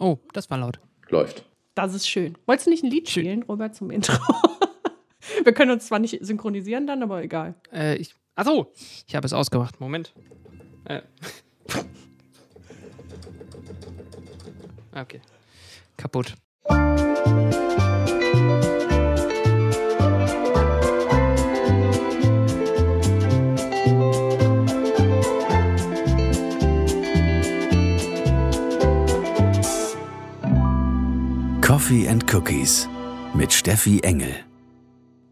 Oh, das war laut. Läuft. Das ist schön. Wolltest du nicht ein Lied Schön. spielen, Robert, zum Intro? Wir können uns zwar nicht synchronisieren dann, aber egal. Äh, ich. Achso, ich habe es ausgemacht. Moment. Äh. Okay. Kaputt. Coffee and Cookies mit Steffi Engel.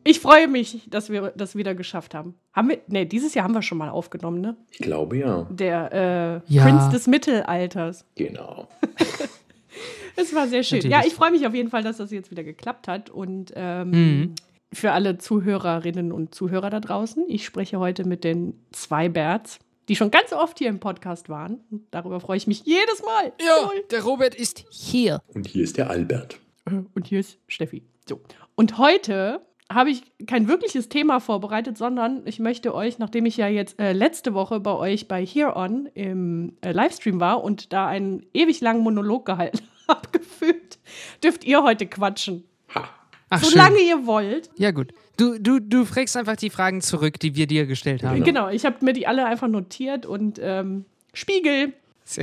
Ich freue mich, dass wir das wieder geschafft haben. Haben wir, nee, dieses Jahr haben wir schon mal aufgenommen, ne? Ich glaube ja. Der äh, Ja. Prinz des Mittelalters. Genau. Es war sehr schön. Natürlich. Ja, ich freue mich auf jeden Fall, dass das jetzt wieder geklappt hat. Und ähm, Mhm. für alle Zuhörerinnen und Zuhörer da draußen, ich spreche heute mit den zwei Berts, die schon ganz oft hier im Podcast waren. Darüber freue ich mich jedes Mal. Ja, Toll. der Robert ist hier. Und hier ist der Albert. Und hier ist Steffi. So. Und heute habe ich kein wirkliches Thema vorbereitet, sondern ich möchte euch, nachdem ich ja jetzt äh, letzte Woche bei euch bei Here On im äh, Livestream war und da einen ewig langen Monolog gehalten habe, gefühlt, dürft ihr heute quatschen. Ach, Solange schön. ihr wollt. Ja, gut. Du, du, du fragst einfach die Fragen zurück, die wir dir gestellt haben. Genau, ich habe mir die alle einfach notiert und ähm, Spiegel.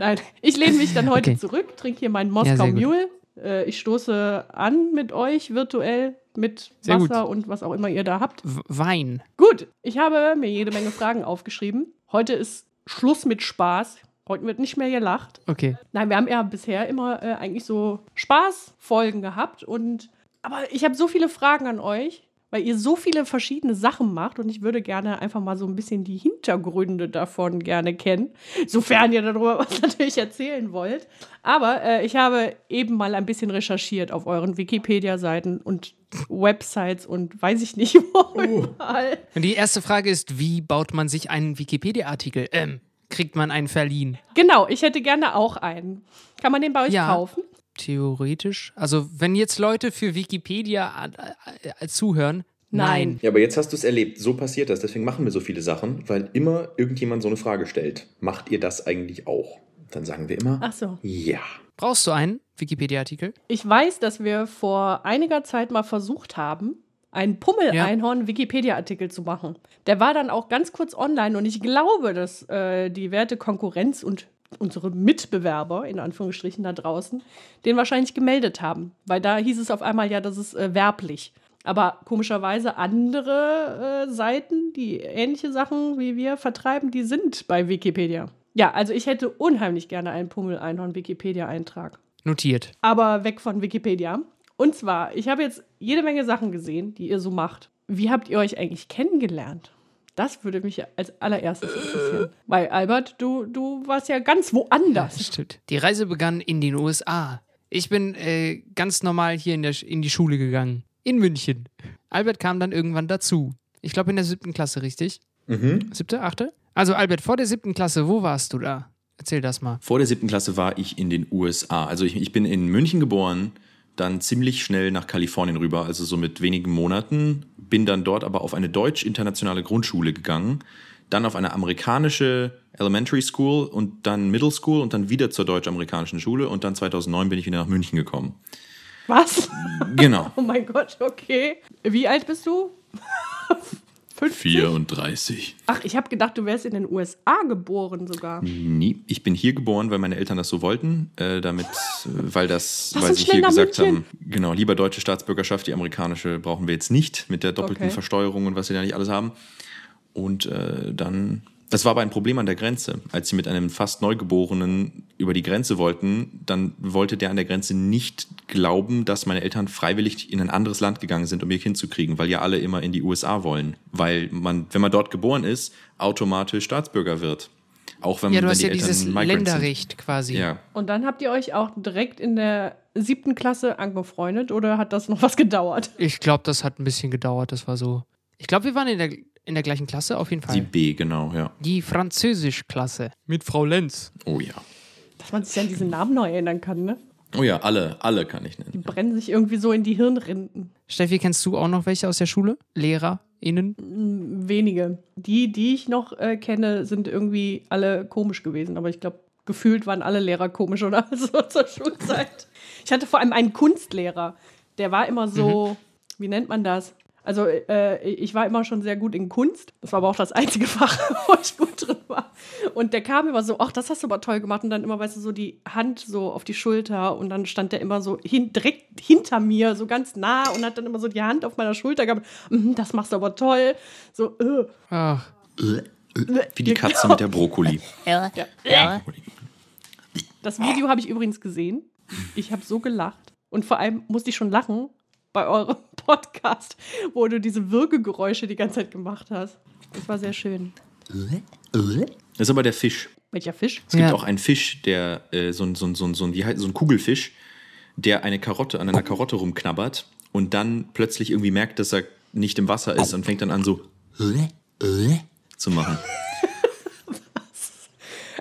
Nein, ich lehne mich dann heute Okay. zurück, trinke hier meinen Ja, Moskau gut. Mule. Äh, ich stoße an mit euch virtuell mit Sehr gut. Wasser und was auch immer ihr da habt. W- Wein. Gut, ich habe mir jede Menge Fragen aufgeschrieben. Heute ist Schluss mit Spaß. Heute wird nicht mehr gelacht. Okay. Nein, wir haben ja bisher immer äh, eigentlich so Spaßfolgen gehabt und aber ich habe so viele Fragen an euch, weil ihr so viele verschiedene Sachen macht und ich würde gerne einfach mal so ein bisschen die Hintergründe davon gerne kennen, sofern ihr darüber was natürlich erzählen wollt. Aber äh, ich habe eben mal ein bisschen recherchiert auf euren Wikipedia-Seiten und Websites und weiß ich nicht wo überall. Und die erste Frage ist, wie baut man sich einen Wikipedia-Artikel? Ähm, kriegt man einen verliehen? Genau, ich hätte gerne auch einen. Kann man den bei euch Ja. kaufen? Theoretisch. Also, wenn jetzt Leute für Wikipedia zuhören, Nein. nein. Ja, aber jetzt hast du es erlebt. So passiert das. Deswegen machen wir so viele Sachen, weil immer irgendjemand so eine Frage stellt. Macht ihr das eigentlich auch? Dann sagen wir immer, Ach so. ja. Brauchst du einen Wikipedia-Artikel? Ich weiß, dass wir vor einiger Zeit mal versucht haben, einen Pummel-Einhorn-Wikipedia-Artikel zu machen. Der war dann auch ganz kurz online und ich glaube, dass äh, die werte Konkurrenz und unsere Mitbewerber, in Anführungsstrichen da draußen, den wahrscheinlich gemeldet haben. Weil da hieß es auf einmal ja, das ist äh, werblich. Aber komischerweise andere äh, Seiten, die ähnliche Sachen wie wir vertreiben, die sind bei Wikipedia. Ja, also ich hätte unheimlich gerne einen Pummel-Einhorn-Wikipedia-Eintrag Notiert. aber weg von Wikipedia. Und zwar, ich habe jetzt jede Menge Sachen gesehen, die ihr so macht. Wie habt ihr euch eigentlich kennengelernt? Das würde mich als allererstes interessieren. Weil, Albert, du, du warst ja ganz woanders. Stimmt. Die Reise begann in den USA. Ich bin äh, ganz normal hier in, der, in die Schule gegangen. In München. Albert kam dann irgendwann dazu. Ich glaube in der siebten Klasse, richtig? Mhm. Siebte, achte? Also Albert, vor der siebten Klasse, wo warst du da? Erzähl das mal. Vor der siebten Klasse war ich in den USA. Also ich, ich bin in München geboren, dann ziemlich schnell nach Kalifornien rüber, also so mit wenigen Monaten. Bin dann dort aber auf eine deutsch-internationale Grundschule gegangen, dann auf eine amerikanische Elementary School und dann Middle School und dann wieder zur deutsch-amerikanischen Schule und dann 2009 bin ich wieder nach München gekommen. Was? Genau. Oh mein Gott, okay. Wie alt bist du? 50? 34. Ach, ich habe gedacht, du wärst in den USA geboren sogar. Nie. Ich bin hier geboren, weil meine Eltern das so wollten, äh, damit, äh, weil das, Lass weil sie hier gesagt München. haben, genau, lieber deutsche Staatsbürgerschaft, die amerikanische brauchen wir jetzt nicht mit der doppelten Okay. Versteuerung und was sie da nicht alles haben. Und äh, dann, das war aber ein Problem an der Grenze. Als sie mit einem fast Neugeborenen über die Grenze wollten, dann wollte der an der Grenze nicht glauben, dass meine Eltern freiwillig in ein anderes Land gegangen sind, um ihr Kind zu kriegen, weil ja alle immer in die USA wollen. Weil man, wenn man dort geboren ist, automatisch Staatsbürger wird. Auch wenn, Ja, du wenn hast die ja Eltern dieses Migrants sind. Länderrecht quasi. Ja. Und dann habt ihr euch auch direkt in der siebten Klasse angefreundet oder hat das noch was gedauert? Ich glaube, das hat ein bisschen gedauert. Das war so. Ich glaube, wir waren in der, in der gleichen Klasse auf jeden Fall. Die B, genau, ja. Die Französisch-Klasse. Mit Frau Lenz. Oh ja. Dass man sich an diesen Namen neu erinnern kann, ne? Oh ja, alle, alle kann ich nennen. Die brennen sich irgendwie so in die Hirnrinden. Steffi, kennst du auch noch welche aus der Schule? LehrerInnen? Wenige. Die, die ich noch äh, kenne, sind irgendwie alle komisch gewesen. Aber ich glaube, gefühlt waren alle Lehrer komisch oder so zur Schulzeit. Ich hatte vor allem einen Kunstlehrer, der war immer so, mhm. wie nennt man das? Also äh, ich war immer schon sehr gut in Kunst. Das war aber auch das einzige Fach, wo ich gut drin war. Und der kam immer so, ach, das hast du aber toll gemacht. Und dann immer, weißt du, so die Hand so auf die Schulter. Und dann stand der immer so hin, direkt hinter mir, so ganz nah und hat dann immer so die Hand auf meiner Schulter gehabt. Mm, das machst du aber toll. So, äh. Ach. Wie die Katze mit der Brokkoli. Ja. ja. Das Video habe ich übrigens gesehen. Ich habe so gelacht. Und vor allem musste ich schon lachen, bei eurem Podcast, wo du diese Würgegeräusche die ganze Zeit gemacht hast. Das war sehr schön. Das ist aber der Fisch. Welcher Fisch? Es gibt ja. auch einen Fisch, der äh, so, ein, so, so, so, wie heißt, so ein Kugelfisch, der eine Karotte an einer Karotte rumknabbert und dann plötzlich irgendwie merkt, dass er nicht im Wasser ist und fängt dann an so zu machen. Was?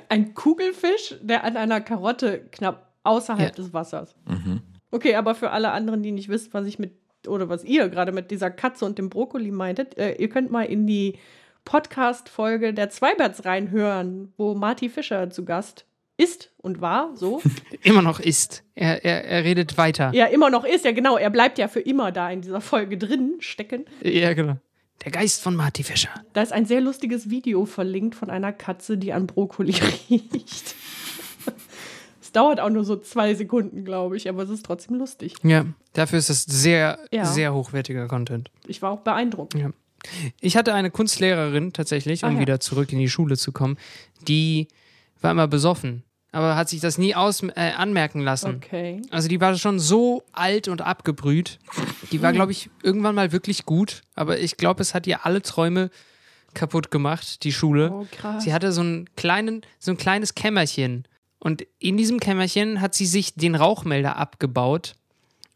Ein Kugelfisch, der an einer Karotte knapp außerhalb ja. des Wassers. Mhm. Okay, aber für alle anderen, die nicht wissen, was ich mit oder was ihr gerade mit dieser Katze und dem Brokkoli meintet, äh, ihr könnt mal in die Podcast-Folge der Zweiberts reinhören, wo Marty Fischer zu Gast ist und war, so. immer noch ist. Er, er, er redet weiter. Ja, immer noch ist, ja genau. Er bleibt ja für immer da in dieser Folge drin stecken. Ja, genau. Der Geist von Marty Fischer. Da ist ein sehr lustiges Video verlinkt von einer Katze, die an Brokkoli riecht. Es dauert auch nur so zwei Sekunden, glaube ich, aber es ist trotzdem lustig. Ja, dafür ist es sehr, ja. sehr hochwertiger Content. Ich war auch beeindruckt. Ja. Ich hatte eine Kunstlehrerin tatsächlich, um ah, ja. wieder zurück in die Schule zu kommen, die war immer besoffen, aber hat sich das nie aus, äh, anmerken lassen. Okay. Also die war schon so alt und abgebrüht. Die war, glaube ich, irgendwann mal wirklich gut, aber ich glaube, es hat ihr alle Träume kaputt gemacht, die Schule. Oh, krass. Sie hatte so einen kleinen, so ein kleines Kämmerchen und in diesem Kämmerchen hat sie sich den Rauchmelder abgebaut.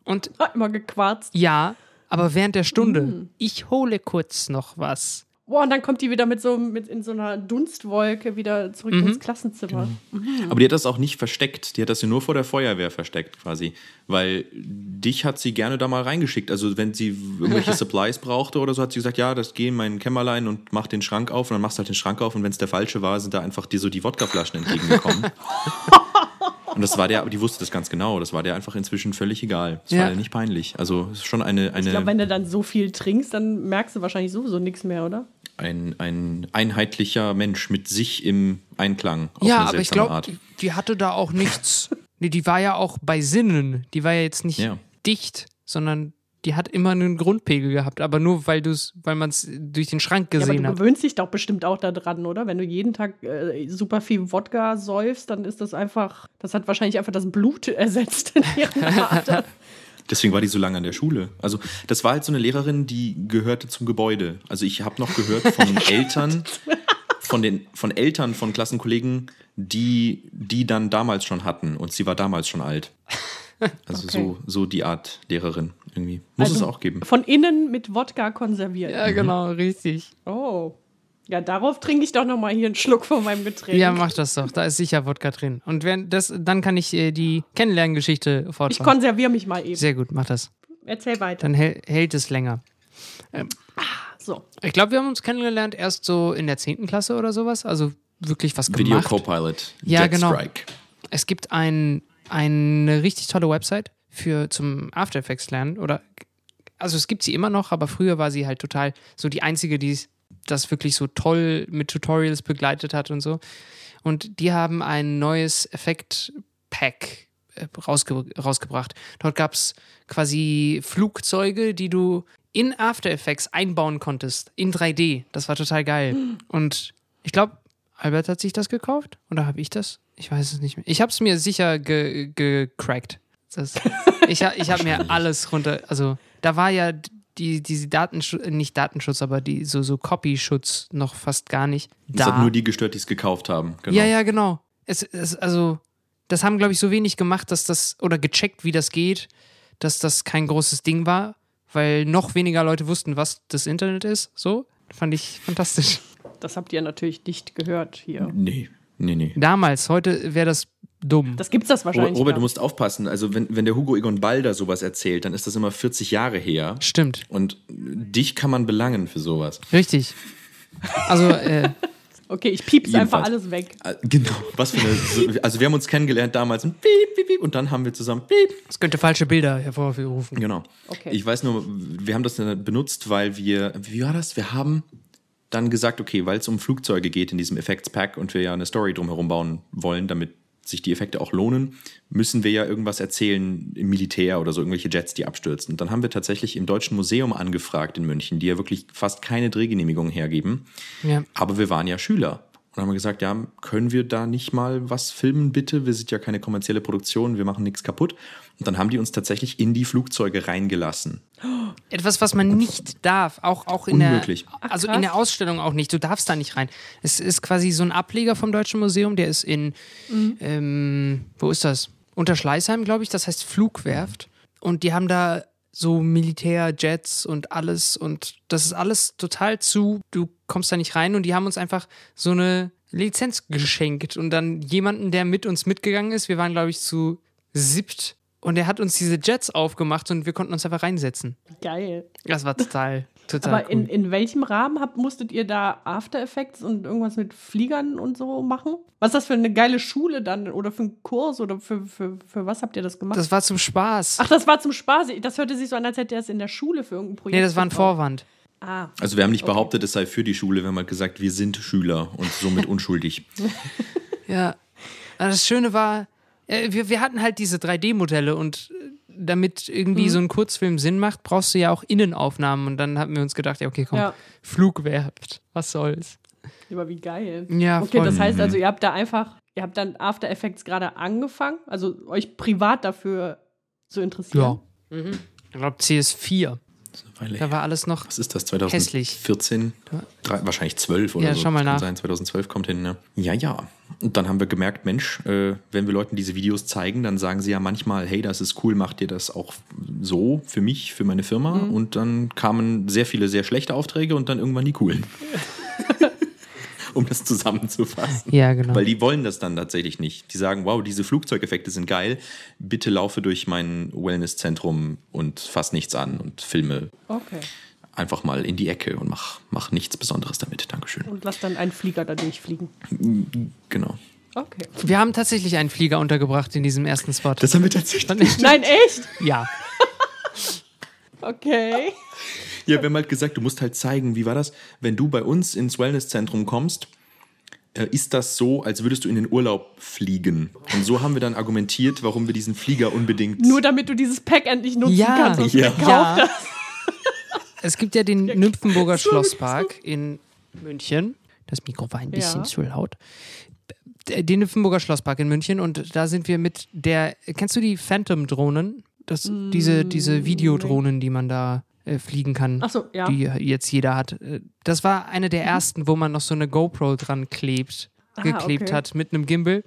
Und hat immer gequarzt. Ja, aber während der Stunde. Mm. Ich hole kurz noch was. Boah, und dann kommt die wieder mit so mit in so einer Dunstwolke wieder zurück mhm. ins Klassenzimmer. Genau. Mhm. Aber die hat das auch nicht versteckt. Die hat das ja nur vor der Feuerwehr versteckt quasi. Weil dich hat sie gerne da mal reingeschickt. Also wenn sie irgendwelche Supplies brauchte oder so, hat sie gesagt, ja, das geh in mein Kämmerlein und mach den Schrank auf. Und dann machst du halt den Schrank auf und wenn es der falsche war, sind da einfach dir so die Wodkaflaschen entgegengekommen. Und das war der, aber die wusste das ganz genau. Das war der einfach inzwischen völlig egal. Das ja. war ja nicht peinlich. Also es ist schon eine. eine ich glaube, wenn du dann so viel trinkst, dann merkst du wahrscheinlich sowieso nichts mehr, oder? Ein, ein einheitlicher Mensch mit sich im Einklang. ja, aber ich glaube, die, die, hatte da auch nichts. nee, die war ja auch bei Sinnen. Die war ja jetzt nicht ja. dicht, sondern die hat immer einen Grundpegel gehabt, aber nur weil du weil man es durch den Schrank gesehen ja, aber du hat. Du gewöhnst dich doch bestimmt auch daran, oder? Wenn du jeden Tag äh, super viel Wodka säufst, dann ist das einfach, das hat wahrscheinlich einfach das Blut ersetzt in ihren Adern. Deswegen war die so lange an der Schule. Also das war halt so eine Lehrerin, die gehörte zum Gebäude. Also ich habe noch gehört von Eltern, von den von Eltern von Klassenkollegen, die die dann damals schon hatten und sie war damals schon alt. Also okay. so, so die Art Lehrerin irgendwie. Muss also es auch geben. Von innen mit Wodka konserviert. Ja, genau, richtig. Oh. Ja, darauf trinke ich doch noch mal hier einen Schluck von meinem Getränk. Ja, mach das doch. Da ist sicher Wodka drin. Und wenn das, dann kann ich äh, die Kennenlerngeschichte fortfahren. Ich konserviere mich mal eben. Sehr gut, mach das. Erzähl weiter. Dann hält, hält es länger. Ähm, ah, so. Ich glaube, wir haben uns kennengelernt erst so in der 10. Klasse oder sowas. Also wirklich was gemacht. Video Copilot. Ja, Jet genau. Strike. Es gibt ein eine richtig tolle Website für zum After Effects lernen oder also es gibt sie immer noch, aber früher war sie halt total so die einzige, die das wirklich so toll mit Tutorials begleitet hat und so. Und die haben ein neues Effekt-Pack äh, rausge rausgebracht. Dort gab es quasi Flugzeuge, die du in After Effects einbauen konntest, in 3D. Das war total geil. Und ich glaube, Albert hat sich das gekauft oder habe ich das? Ich weiß es nicht mehr. Ich habe es mir sicher gecrackt. Ge ich ich habe mir alles runter. Also, da war ja die, diese Datenschutz, nicht Datenschutz, aber die so, so Copy-Schutz noch fast gar nicht. Das da. hat nur die gestört, die es gekauft haben. Genau. Ja, ja, genau. Es, es, also, das haben, glaube ich, so wenig gemacht, dass das, oder gecheckt, wie das geht, dass das kein großes Ding war, weil noch weniger Leute wussten, was das Internet ist. So, fand ich fantastisch. Das habt ihr natürlich nicht gehört hier. Nee, Nee, nee. Damals, heute wäre das dumm. Das gibt's das wahrscheinlich. Robert, du musst aufpassen. Also, wenn, wenn der Hugo Egon Balder sowas erzählt, dann ist das immer 40 Jahre her. Stimmt. Und dich kann man belangen für sowas. Richtig. Also, äh, Okay, ich piep's einfach Jedenfalls. alles weg. Äh, Genau, was für eine. so- Also, wir haben uns kennengelernt damals und piep, piep, piep, und dann haben wir zusammen piep. Das könnte falsche Bilder hervorrufen. Genau. Okay. Ich weiß nur, wir haben das dann benutzt, weil wir. Wie war das? Wir haben dann gesagt, okay, weil es um Flugzeuge geht in diesem Effektspack und wir ja eine Story drumherum bauen wollen, damit sich die Effekte auch lohnen, müssen wir ja irgendwas erzählen im Militär oder so, irgendwelche Jets, die abstürzen. Und dann haben wir tatsächlich im Deutschen Museum angefragt in München, die ja wirklich fast keine Drehgenehmigung hergeben. Ja. Aber wir waren ja Schüler. Und dann haben wir gesagt, ja, können wir da nicht mal was filmen, bitte? Wir sind ja keine kommerzielle Produktion, wir machen nichts kaputt. Und dann haben die uns tatsächlich in die Flugzeuge reingelassen. Etwas, was man nicht darf, auch, auch in Unmöglich. der also in der Ausstellung auch nicht. Du darfst da nicht rein. Es ist quasi so ein Ableger vom Deutschen Museum, der ist in ähm, wo ist das? Unter Schleißheim, glaube ich, das heißt Flugwerft. Und die haben da so Militärjets und alles und das ist alles total zu. Du kommst da nicht rein und die haben uns einfach so eine Lizenz geschenkt und dann jemanden, der mit uns mitgegangen ist. Wir waren, glaube ich, zu siebt und der hat uns diese Jets aufgemacht und wir konnten uns einfach reinsetzen. Geil. Das war total, total Aber cool. in, in welchem Rahmen habt, musstet ihr da After Effects und irgendwas mit Fliegern und so machen? Was ist das für eine geile Schule dann? Oder für einen Kurs? Oder für, für, für was habt ihr das gemacht? das war zum Spaß. Ach, das war zum Spaß. Das hörte sich so an, als hätte er es in der Schule für irgendein Projekt. nee, das war ein. Vorwand. Ah. Also wir haben nicht behauptet, es sei für die Schule, wir haben halt gesagt, wir sind Schüler und somit unschuldig. Ja. Aber Das Schöne war, äh, wir, wir hatten halt diese 3D-Modelle und äh, damit irgendwie so ein Kurzfilm Sinn macht, brauchst du ja auch Innenaufnahmen. Und dann haben wir uns gedacht, ja, okay, komm, Ja. Flugwerft, was soll's. Aber wie geil. Ja, Okay, voll. das heißt also, ihr habt da einfach, ihr habt dann After Effects gerade angefangen, also euch privat dafür zu interessieren. Ja. Ich glaube, CS4. Weil, Da war alles noch. was ist das, Hässlich. 2014? Drei, wahrscheinlich 12 oder Ja, so. schau mal nach. Sein, 2012 kommt hin, ne? Ja, ja. Und dann haben wir gemerkt, Mensch, äh, wenn wir Leuten diese Videos zeigen, dann sagen sie ja manchmal, hey, das ist cool, macht ihr das auch so für mich, für meine Firma? Mhm. Und dann kamen sehr viele sehr schlechte Aufträge und dann irgendwann die coolen. um das zusammenzufassen. Ja, genau. Weil die wollen das dann tatsächlich nicht. Die sagen, wow, diese Flugzeugeffekte sind geil. Bitte laufe durch mein Wellnesszentrum und fass nichts an und filme Okay. einfach mal in die Ecke und mach, mach nichts Besonderes damit. Dankeschön. Und lass dann einen Flieger da durchfliegen. Genau. Okay. Wir haben tatsächlich einen Flieger untergebracht in diesem ersten Spot. Das haben wir tatsächlich. Nein, echt? ja. Okay. Ja, wir haben halt gesagt, du musst halt zeigen, wie war das, wenn du bei uns ins Wellnesszentrum kommst, äh, ist das so, als würdest du in den Urlaub fliegen. Und so haben wir dann argumentiert, warum wir diesen Flieger unbedingt. Nur damit du dieses Pack endlich nutzen Ja. kannst. Und Ja. gekauft Ja. hast. Es gibt ja den Nymphenburger Schlosspark in München. Das Mikro war ein bisschen Ja. zu laut. Den Nymphenburger Schlosspark in München und da sind wir mit der. Kennst du die Phantom-Drohnen? Das, diese, diese Videodrohnen, die man da äh, fliegen kann. Ach so, ja. Die jetzt jeder hat. Äh, Das war eine der ersten, wo man noch so eine GoPro dran klebt, Ah, geklebt okay. hat mit einem Gimbal.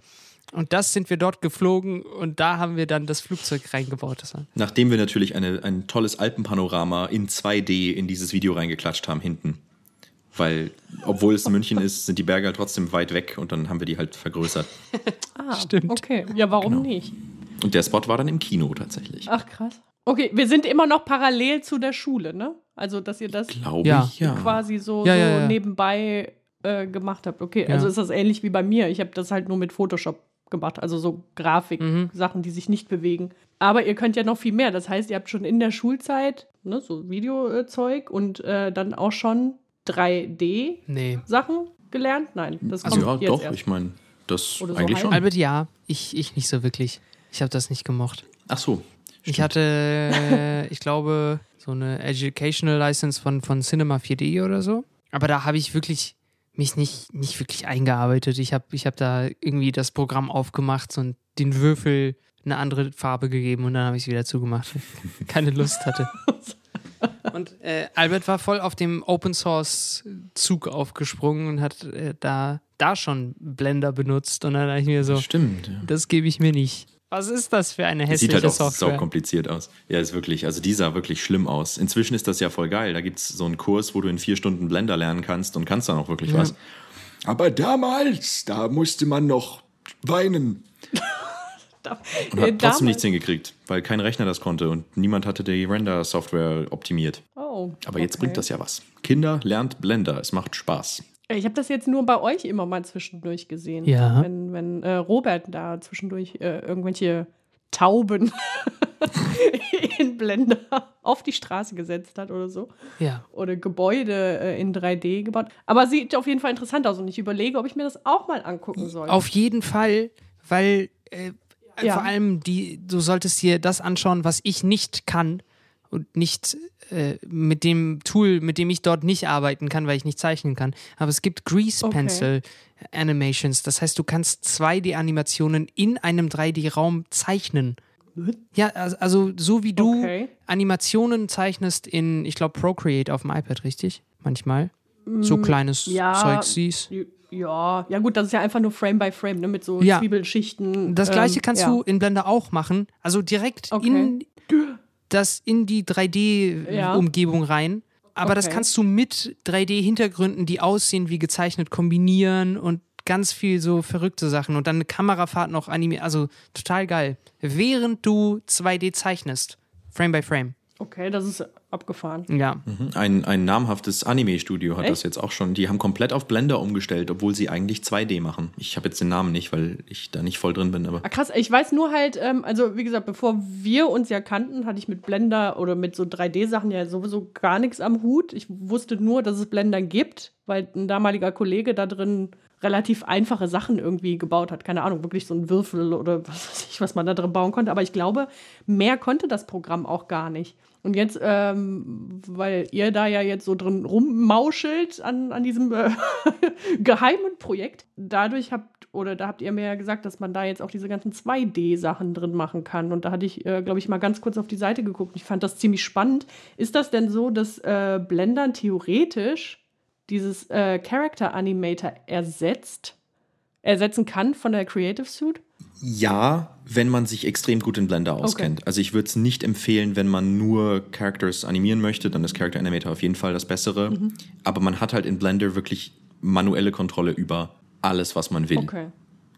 Und das sind wir dort geflogen und da haben wir dann das Flugzeug reingebaut. Nachdem wir natürlich eine, ein tolles Alpenpanorama in 2D in dieses Video reingeklatscht haben hinten. Weil, obwohl es in München ist, sind die Berge halt trotzdem weit weg und dann haben wir die halt vergrößert. Ah, Stimmt. Okay. Ja, warum Genau. nicht? Und der Spot war dann im Kino tatsächlich. Ach, krass. Okay, wir sind immer noch parallel zu der Schule, ne? Also, dass ihr das Glaube Ja. ich, ja. quasi so, Ja, so ja, ja. nebenbei äh, gemacht habt. Okay, Ja. also ist das ähnlich wie bei mir. Ich habe das halt nur mit Photoshop gemacht, also so Grafik, Mhm. Sachen, die sich nicht bewegen. Aber ihr könnt ja noch viel mehr. Das heißt, ihr habt schon in der Schulzeit ne, so Videozeug und äh, dann auch schon 3D-Sachen nee. gelernt. Nein, das Also kommt ja, jetzt doch, erst. ich meine, das Oder so eigentlich halb. schon. Albert, ja. Ich, ich nicht so wirklich. Ich habe das nicht gemocht. Ach so. Ich hatte, äh, ich glaube, so eine Educational License von, von Cinema 4D oder so. Aber da habe ich wirklich mich nicht, nicht wirklich eingearbeitet. Ich habe ich hab da irgendwie das Programm aufgemacht und den Würfel eine andere Farbe gegeben und dann habe ich es wieder zugemacht. weil ich Keine Lust hatte. Und äh, Albert war voll auf dem Open Source Zug aufgesprungen und hat äh, da, da schon Blender benutzt. Und dann dachte ich mir so, Stimmt. Ja. das gebe ich mir nicht. Was ist das für eine Es hässliche sieht halt auch Software? sau kompliziert aus. Ja, ist wirklich. Also die sah wirklich schlimm aus. Inzwischen ist das ja voll geil. Da gibt es so einen Kurs, wo du in vier Stunden Blender lernen kannst und kannst dann auch wirklich was. Aber damals, da musste man noch weinen. Und äh, hat trotzdem damals- nichts hingekriegt, weil kein Rechner das konnte und niemand hatte die Render-Software optimiert. Oh, Aber jetzt okay. bringt das ja was. Kinder lernt Blender. Es macht Spaß. Ich habe das jetzt nur bei euch immer mal zwischendurch gesehen. Ja. Wenn, wenn äh, Robert da zwischendurch äh, irgendwelche Tauben in Blender auf die Straße gesetzt hat oder so. Ja. Oder Gebäude äh, in 3D gebaut. Aber sieht auf jeden Fall interessant aus und ich überlege, ob ich mir das auch mal angucken soll. Auf jeden Fall, weil äh, Ja. vor allem die, du solltest dir das anschauen, was ich nicht kann und nicht äh, mit dem Tool, mit dem ich dort nicht arbeiten kann, weil ich nicht zeichnen kann. Aber es gibt Grease Okay. Pencil Animations. Das heißt, du kannst 2D-Animationen in einem 3D-Raum zeichnen. Ja, also, so wie du Okay. Animationen zeichnest in, ich glaube, Procreate auf dem iPad, richtig? Manchmal. So kleines Mm, ja. Zeug siehst. Ja, ja gut, das ist ja einfach nur Frame by Frame, ne, mit so Ja. Zwiebelschichten. Das gleiche ähm, kannst ja. du in Blender auch machen. Also direkt Okay. in das in die 3D-Umgebung rein. Aber das Okay. kannst du mit 3D-Hintergründen, die aussehen wie gezeichnet, kombinieren und ganz viel so verrückte Sachen. Und dann eine Kamerafahrt noch animieren. Also total geil. Während du 2D zeichnest. Frame by Frame. Okay, das ist abgefahren. Ja. Ein, ein namhaftes Anime-Studio hat Echt? das jetzt auch schon. Die haben komplett auf Blender umgestellt, obwohl sie eigentlich 2D machen. Ich habe jetzt den Namen nicht, weil ich da nicht voll drin bin, aber Ah, krass, ich weiß nur halt, ähm, also wie gesagt, bevor wir uns ja kannten, hatte ich mit Blender oder mit so 3D-Sachen ja sowieso gar nichts am Hut. Ich wusste nur, dass es Blender gibt, weil ein damaliger Kollege da drin relativ einfache Sachen irgendwie gebaut hat. Keine Ahnung, wirklich so ein Würfel oder was weiß ich, was man da drin bauen konnte. Aber ich glaube, mehr konnte das Programm auch gar nicht. Und jetzt, ähm, weil ihr da ja jetzt so drin rummauschelt an, an diesem äh, geheimen Projekt, dadurch habt, oder da habt ihr mir ja gesagt, dass man da jetzt auch diese ganzen 2D-Sachen drin machen kann. Und da hatte ich, äh, glaube ich, mal ganz kurz auf die Seite geguckt. Ich fand das ziemlich spannend. Ist das denn so, dass äh, Blender theoretisch dieses äh, Character Animator ersetzt, ersetzen kann von der Creative Suite? ja, wenn man sich extrem gut in Blender auskennt. Also ich würde es nicht empfehlen, wenn man nur Characters animieren möchte, dann ist Character Animator auf jeden Fall das Bessere. Mhm. Aber man hat halt in Blender wirklich manuelle Kontrolle über alles, was man will. Okay.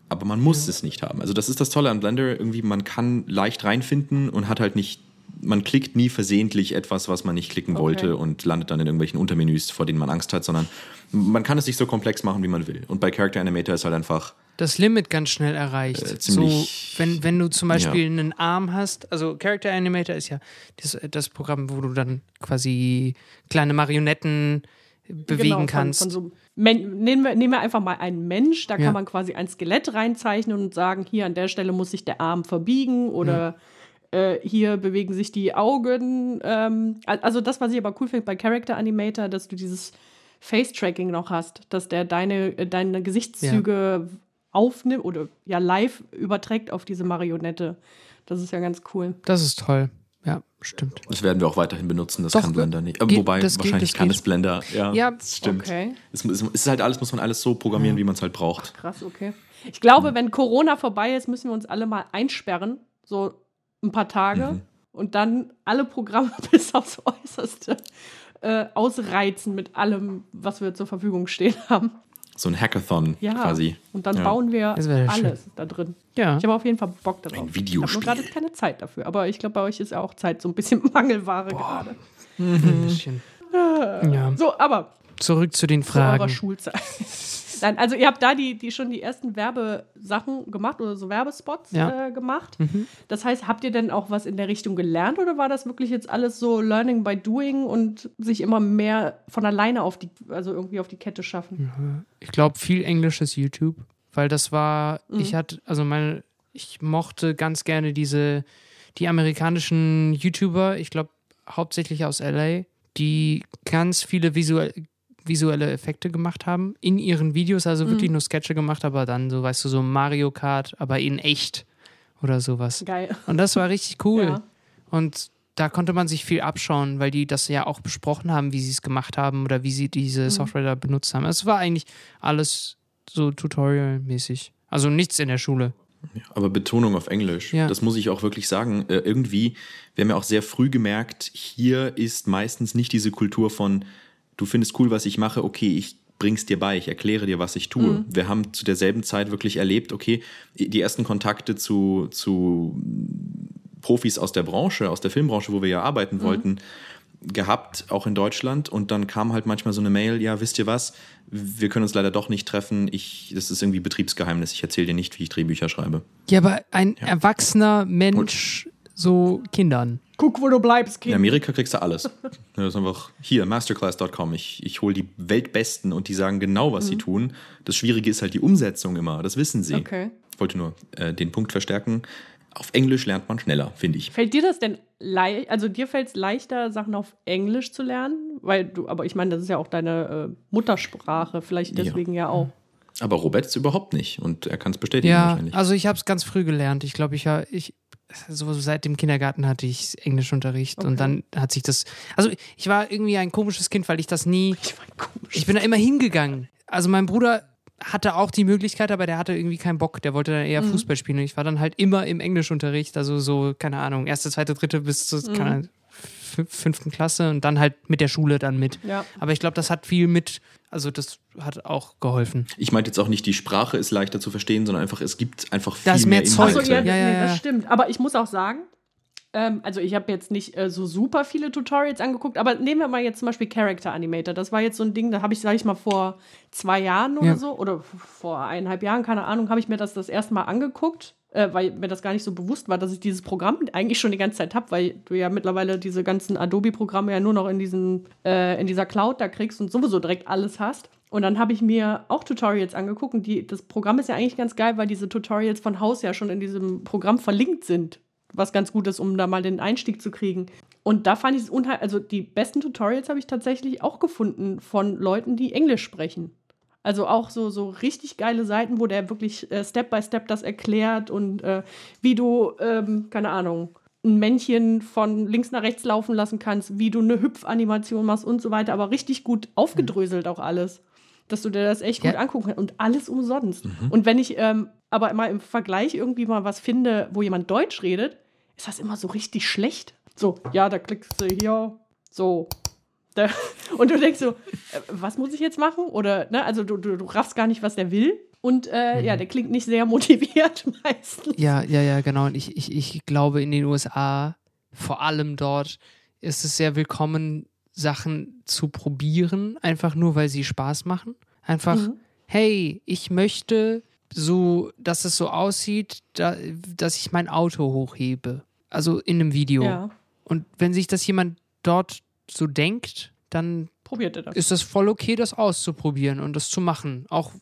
aber man muss es nicht haben. Also das ist das Tolle an Blender, irgendwie man kann leicht reinfinden und hat halt nicht, man klickt nie versehentlich etwas, was man nicht klicken Okay. wollte und landet dann in irgendwelchen Untermenüs, vor denen man Angst hat, sondern man kann es sich so komplex machen, wie man will. Und bei Character Animator ist halt einfach, das Limit ganz schnell erreicht. Äh, ziemlich- so, wenn, wenn du zum Beispiel Ja. einen Arm hast, also Character Animator ist ja das, das Programm, wo du dann quasi kleine Marionetten bewegen Genau, von, kannst. Von so Men nehmen, wir, nehmen wir einfach mal einen Mensch, da Ja. kann man quasi ein Skelett reinzeichnen und sagen, hier an der Stelle muss sich der Arm verbiegen oder äh, hier bewegen sich die Augen. Ähm, al- also das, was ich aber cool finde bei Character Animator, dass du dieses Face-Tracking noch hast, dass der deine, äh, deine Gesichtszüge aufnimmt oder ja live überträgt auf diese Marionette. Das ist ja ganz cool. das ist toll. Ja, stimmt. das werden wir auch weiterhin benutzen, das Doch, kann Blender nicht. Aber geht- wobei, das geht, wahrscheinlich das kann geht. es Blender. Ja, Ja, stimmt. okay. Es, es, es ist halt alles, muss man alles so programmieren, wie man es halt braucht. Krass, okay. Ich glaube, wenn Corona vorbei ist, müssen wir uns alle mal einsperren, so ein paar Tage, und dann alle Programme bis aufs Äußerste äh, ausreizen mit allem, was wir zur Verfügung stehen haben. So ein Hackathon Ja. quasi. Und dann Ja. bauen wir wäre schön. alles da drin. Ja. Ich habe auf jeden Fall Bock darauf. Ein Ich Videospiel. habe nur gerade keine Zeit dafür. Aber ich glaube, bei euch ist ja auch Zeit so ein bisschen Mangelware gerade. Ein bisschen. Ja. So, aber Zurück zu den zu eurer Fragen. Schulzeit. Nein, also ihr habt da die, die schon die ersten Werbesachen gemacht oder so Werbespots Ja. Mhm. äh, gemacht. Das heißt, habt ihr denn auch was in der Richtung gelernt oder war das wirklich jetzt alles so Learning by Doing und sich immer mehr von alleine auf die, also irgendwie auf die Kette schaffen? Ich glaube, viel englisches YouTube, weil das war, Mhm. ich hatte, also meine, ich mochte ganz gerne diese, die amerikanischen YouTuber, ich glaube hauptsächlich aus LA, die ganz viele visuell, visuelle Effekte gemacht haben in ihren Videos, also Mhm. wirklich nur Sketche gemacht, aber dann so, weißt du, so Mario Kart, aber in echt oder sowas. Geil. Und das war richtig cool. Ja. Und da konnte man sich viel abschauen, weil die das ja auch besprochen haben, wie sie es gemacht haben oder wie sie diese Software da benutzt haben. Es war eigentlich alles so Tutorial-mäßig. Also nichts in der Schule. Aber Betonung auf Englisch, Ja. das muss ich auch wirklich sagen. Äh, irgendwie, wir haben ja auch sehr früh gemerkt, hier ist meistens nicht diese Kultur von, du findest cool, was ich mache, okay, ich bring's dir bei, ich erkläre dir, was ich tue. Wir haben zu derselben Zeit wirklich erlebt, okay, die ersten Kontakte zu, zu Profis aus der Branche, aus der Filmbranche, wo wir ja arbeiten wollten, gehabt, auch in Deutschland. Und dann kam halt manchmal so eine Mail, ja, wisst ihr was, wir können uns leider doch nicht treffen. Ich, das ist irgendwie Betriebsgeheimnis. Ich erzähle dir nicht, wie ich Drehbücher schreibe. Ja, aber ein erwachsener Mensch, so Kindern. Guck, wo du bleibst, Kind. In Amerika kriegst du alles. Das ist einfach hier, masterclass.com. Ich, ich hole die Weltbesten und die sagen genau, was sie tun. Das Schwierige ist halt die Umsetzung immer. Das wissen sie. Okay. Ich wollte nur äh, den Punkt verstärken. Auf Englisch lernt man schneller, finde ich. Fällt dir das denn leicht, also dir fällt es leichter, Sachen auf Englisch zu lernen? Weil du, aber ich meine, das ist ja auch deine äh, Muttersprache, vielleicht Ja. deswegen ja, auch. Aber Robert ist überhaupt nicht und er kann es bestätigen Ja, wahrscheinlich. also ich habe es ganz früh gelernt. Ich glaube, ich ich, so seit dem Kindergarten hatte ich Englischunterricht und dann hat sich das, also ich war irgendwie ein komisches Kind, weil ich das nie, Ich war komisch. ich bin da immer hingegangen. Also mein Bruder hatte auch die Möglichkeit, aber der hatte irgendwie keinen Bock. Der wollte dann eher Fußball spielen und ich war dann halt immer im Englischunterricht, also so, keine Ahnung, erste, zweite, dritte bis zur fün- fünften Klasse und dann halt mit der Schule dann mit. Ja. Aber ich glaube, das hat viel mit, also das hat auch geholfen. Ich meinte jetzt auch nicht, die Sprache ist leichter zu verstehen, sondern einfach, es gibt einfach viel Da ist mehr mehr Zeug. Achso, Inhalte. ja, Ja, ja, nee, ja. das stimmt. Aber ich muss auch sagen, ähm, also ich habe jetzt nicht äh, so super viele Tutorials angeguckt, aber nehmen wir mal jetzt zum Beispiel Character Animator. Das war jetzt so ein Ding, da habe ich, sag ich mal, vor zwei Jahren oder Ja. so, oder vor eineinhalb Jahren, keine Ahnung, habe ich mir das das erste Mal angeguckt. Äh, weil mir das gar nicht so bewusst war, dass ich dieses Programm eigentlich schon die ganze Zeit habe, weil du ja mittlerweile diese ganzen Adobe-Programme ja nur noch in, diesen, äh, in dieser Cloud da kriegst und sowieso direkt alles hast. Und dann habe ich mir auch Tutorials angeguckt und die, das Programm ist ja eigentlich ganz geil, weil diese Tutorials von Haus ja schon in diesem Programm verlinkt sind. Was ganz gut ist, um da mal den Einstieg zu kriegen. Und da fand ich es unheimlich, also die besten Tutorials habe ich tatsächlich auch gefunden von Leuten, die Englisch sprechen. Also auch so, so richtig geile Seiten, wo der wirklich äh, Step by Step das erklärt und äh, wie du, ähm, keine Ahnung, ein Männchen von links nach rechts laufen lassen kannst, wie du eine Hüpfanimation machst und so weiter, aber richtig gut aufgedröselt auch alles. Dass du dir das echt Ja. gut angucken kannst und alles umsonst. Und wenn ich ähm, aber immer im Vergleich irgendwie mal was finde, wo jemand Deutsch redet, ist das immer so richtig schlecht. So, ja, da klickst du hier, so, da, und du denkst so, äh, was muss ich jetzt machen? Oder, ne, also du, du, du raffst gar nicht, was der will. Und äh, ja, der klingt nicht sehr motiviert meistens. Ja, ja, ja, genau. Und ich, ich, ich glaube, in den USA, vor allem dort, ist es sehr willkommen, Sachen zu probieren, einfach nur, weil sie Spaß machen. Einfach, Mhm. hey, ich möchte so, dass es so aussieht, da, dass ich mein Auto hochhebe. Also in einem Video. Ja, Und wenn sich das jemand dort so denkt, dann probiert er das. ist das voll okay, das auszuprobieren und das zu machen. Auch,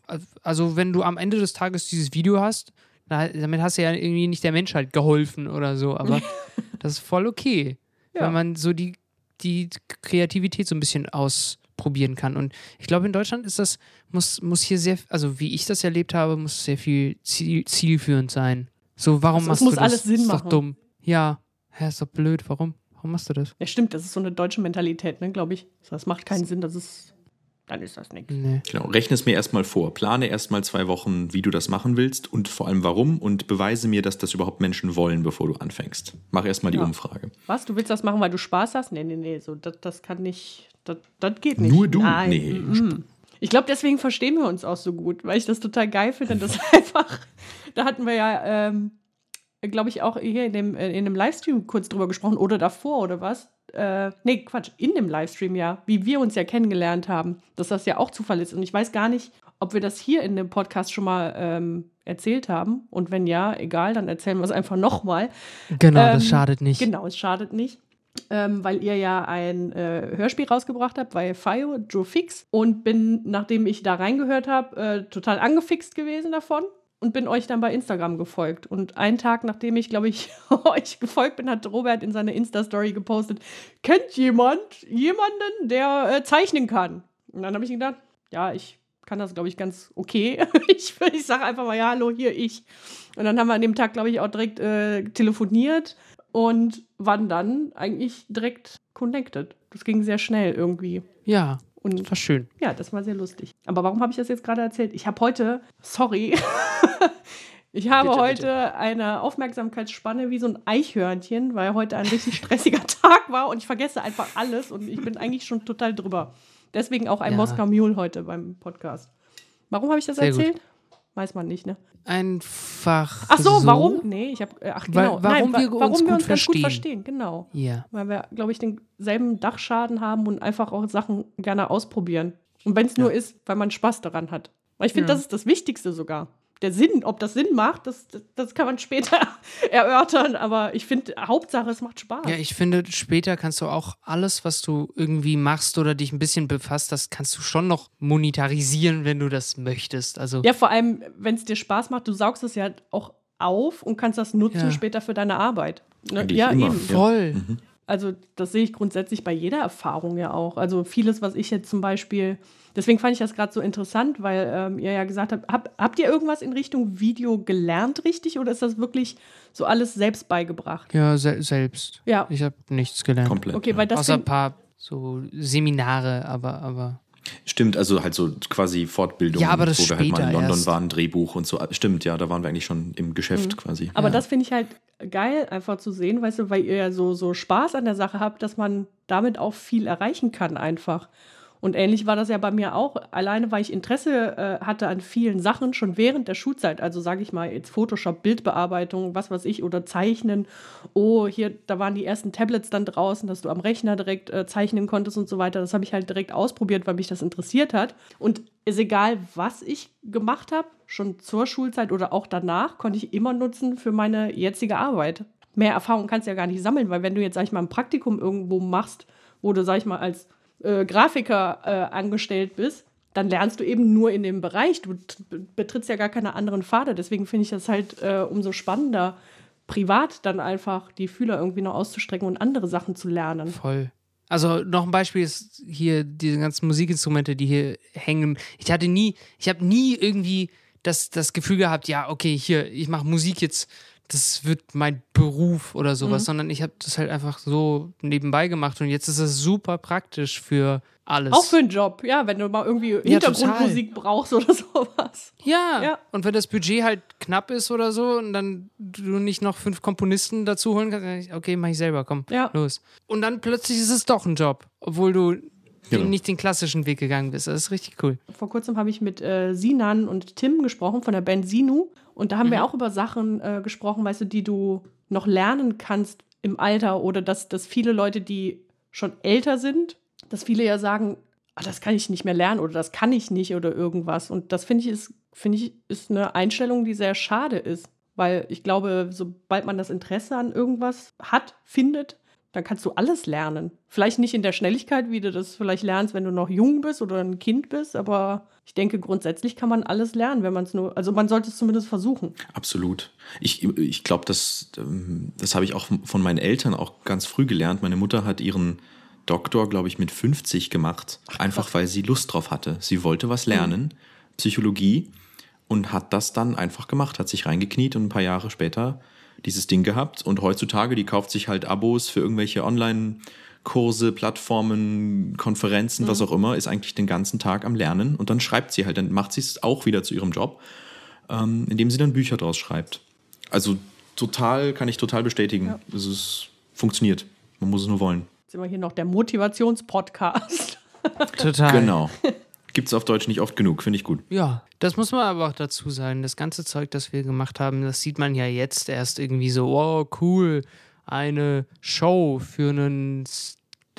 also wenn du am Ende des Tages dieses Video hast, da, damit hast du ja irgendwie nicht der Menschheit geholfen oder so, aber das ist voll okay, Ja. weil man so die, die Kreativität so ein bisschen ausprobieren kann. Und ich glaube, in Deutschland ist das, muss, muss hier sehr, also wie ich das erlebt habe, muss sehr viel ziel, zielführend sein. So, warum Also machst muss du das? alles Sinn ist machen. doch dumm. Ja, hä, ist doch blöd. Warum? Warum machst du das? Ja, stimmt, das ist so eine deutsche Mentalität, ne, glaube ich. Das macht keinen Sinn, das ist, dann ist das nichts. Nee. Genau, rechne es mir erstmal vor. Plane erstmal zwei Wochen, wie du das machen willst und vor allem warum und beweise mir, dass das überhaupt Menschen wollen, bevor du anfängst. Mach erstmal die Ja. Umfrage. Was, du willst das machen, weil du Spaß hast? Nee, nee, nee, so, das, das kann nicht, das, das geht nicht. Nur du? Nein. Nee. mhm. Ich glaube, deswegen verstehen wir uns auch so gut, weil ich das total geil finde. Das einfach, da hatten wir ja, ähm, glaube ich, auch hier in dem, äh, in dem Livestream kurz drüber gesprochen oder davor oder was. Äh, nee, Quatsch, in dem Livestream ja, wie wir uns ja kennengelernt haben, dass das ja auch Zufall ist. Und ich weiß gar nicht, ob wir das hier in dem Podcast schon mal ähm, erzählt haben. Und wenn ja, egal, dann erzählen wir es einfach nochmal. Genau, Ähm, das schadet nicht. Genau, es schadet nicht. Ähm, weil ihr ja ein äh, Hörspiel rausgebracht habt bei FIO, Joe Fix. Und bin, nachdem ich da reingehört habe, äh, total angefixt gewesen davon. Und bin euch dann bei Instagram gefolgt. Und einen Tag, nachdem ich, glaube ich, euch gefolgt bin, hat Robert in seine Insta-Story gepostet: Kennt jemand jemanden, der äh, zeichnen kann? Und dann habe ich gedacht: Ja, ich kann das, glaube ich, ganz okay. ich ich sage einfach mal: Ja, hallo, hier ich. Und dann haben wir an dem Tag, glaube ich, auch direkt äh, telefoniert und waren dann eigentlich direkt connected. Das ging sehr schnell irgendwie. Ja, Und war schön. ja, das war sehr lustig. Aber warum habe ich das jetzt gerade erzählt? Ich habe heute, sorry, ich habe Bitte, heute eine Aufmerksamkeitsspanne wie so ein Eichhörnchen, weil heute ein richtig stressiger Tag war und ich vergesse einfach alles und ich bin eigentlich schon total drüber. Deswegen auch ein Ja. Moskau Mule heute beim Podcast. Warum habe ich das Sehr gut. Weiß man nicht, ne? Einfach. Ach so, warum? Nee, ich habe. Ach, Weil- genau. warum Nein, wir wa- uns warum gut wir uns ganz gut verstehen. verstehen, genau. Ja. Weil wir, glaube ich, denselben Dachschaden haben und einfach auch Sachen gerne ausprobieren. Und wenn es nur ist, weil man Spaß daran hat. Weil ich finde, Ja. das ist das Wichtigste sogar. Der Sinn, ob das Sinn macht, das, das, das kann man später erörtern. Aber ich finde, Hauptsache, es macht Spaß. Ja, ich finde, später kannst du auch alles, was du irgendwie machst oder dich ein bisschen befasst, das kannst du schon noch monetarisieren, wenn du das möchtest. Also, Ja, vor allem, wenn es dir Spaß macht, du saugst es ja auch auf und kannst das nutzen Ja. später für deine Arbeit. Ne? Ja, immer. eben. voll. Also das sehe ich grundsätzlich bei jeder Erfahrung ja auch. Also vieles, was ich jetzt zum Beispiel, deswegen fand ich das gerade so interessant, weil ähm, ihr ja gesagt habt, hab, habt ihr irgendwas in Richtung Video gelernt richtig oder ist das wirklich so alles selbst beigebracht? Ja, se selbst. Ja. Ich habe nichts gelernt. Komplett. Okay, ja. weil das Außer ein paar so Seminare, aber, aber. Stimmt, also halt so quasi Fortbildung, Ja, aber das wo wir halt mal in London erst. waren, Drehbuch und so. Stimmt, ja, da waren wir eigentlich schon im Geschäft quasi. aber ja. das finde ich halt geil, einfach zu sehen, weißt du, weil ihr ja so, so Spaß an der Sache habt, dass man damit auch viel erreichen kann einfach. Und ähnlich war das ja bei mir auch, alleine weil ich Interesse äh, hatte an vielen Sachen schon während der Schulzeit. Also sage ich mal jetzt Photoshop, Bildbearbeitung, was weiß ich, oder Zeichnen. Oh, hier, da waren die ersten Tablets dann draußen, dass du am Rechner direkt äh, zeichnen konntest und so weiter. Das habe ich halt direkt ausprobiert, weil mich das interessiert hat. Und ist egal, was ich gemacht habe, schon zur Schulzeit oder auch danach, konnte ich immer nutzen für meine jetzige Arbeit. Mehr Erfahrung kannst du ja gar nicht sammeln, weil wenn du jetzt, sag ich mal, ein Praktikum irgendwo machst, wo du, sag ich mal, als äh, Grafiker äh, angestellt bist, dann lernst du eben nur in dem Bereich. Du betrittst ja gar keine anderen Pfade. Deswegen finde ich das halt äh, umso spannender, privat dann einfach die Fühler irgendwie noch auszustrecken und andere Sachen zu lernen. Voll. Also noch ein Beispiel ist hier diese ganzen Musikinstrumente, die hier hängen. Ich hatte nie, ich habe nie irgendwie das, das Gefühl gehabt, ja, okay, hier, ich mache Musik jetzt, das wird mein Beruf oder sowas, Mhm. sondern ich habe das halt einfach so nebenbei gemacht und jetzt ist es super praktisch für alles. Auch für einen Job, ja, wenn du mal irgendwie Hintergrundmusik brauchst oder sowas. ja. Ja. und wenn das Budget halt knapp ist oder so und dann du nicht noch fünf Komponisten dazu holen kannst, dann ich, okay, mach ich selber, komm, Ja. los. Und dann plötzlich ist es doch ein Job, obwohl du Genau. nicht den klassischen Weg gegangen bist. Das ist richtig cool. Vor kurzem habe ich mit äh, Sinan und Tim gesprochen von der Band Sinu. Und da haben wir auch über Sachen äh, gesprochen, weißt du, die du noch lernen kannst im Alter oder dass, dass viele Leute, die schon älter sind, dass viele ja sagen, ah, das kann ich nicht mehr lernen oder das kann ich nicht oder irgendwas. Und das finde ich ist, finde ich, ist eine Einstellung, die sehr schade ist. Weil ich glaube, sobald man das Interesse an irgendwas hat, findet, dann kannst du alles lernen. Vielleicht nicht in der Schnelligkeit, wie du das vielleicht lernst, wenn du noch jung bist oder ein Kind bist, aber ich denke, grundsätzlich kann man alles lernen, wenn man es nur, also man sollte es zumindest versuchen. Absolut. Ich, ich glaube, das, ähm, das habe ich auch von meinen Eltern auch ganz früh gelernt. Meine Mutter hat ihren Doktor, glaube ich, mit 50 gemacht, einfach weil sie Lust drauf hatte. Sie wollte was lernen, Psychologie, und hat das dann einfach gemacht, hat sich reingekniet und ein paar Jahre später dieses Ding gehabt. Und heutzutage, die kauft sich halt Abos für irgendwelche Online-Kurse, Plattformen, Konferenzen, was auch immer, ist eigentlich den ganzen Tag am Lernen und dann schreibt sie halt, dann macht sie es auch wieder zu ihrem Job ähm, indem sie dann Bücher draus schreibt. Also total, kann ich total bestätigen. Es ist, funktioniert. Man muss es nur wollen. Jetzt sind wir hier noch der Motivationspodcast. Total. Genau. Gibt es auf Deutsch nicht oft genug, finde ich gut. Ja, das muss man aber auch dazu sagen. Das ganze Zeug, das wir gemacht haben, das sieht man ja jetzt erst irgendwie so, wow, cool, eine Show für, einen,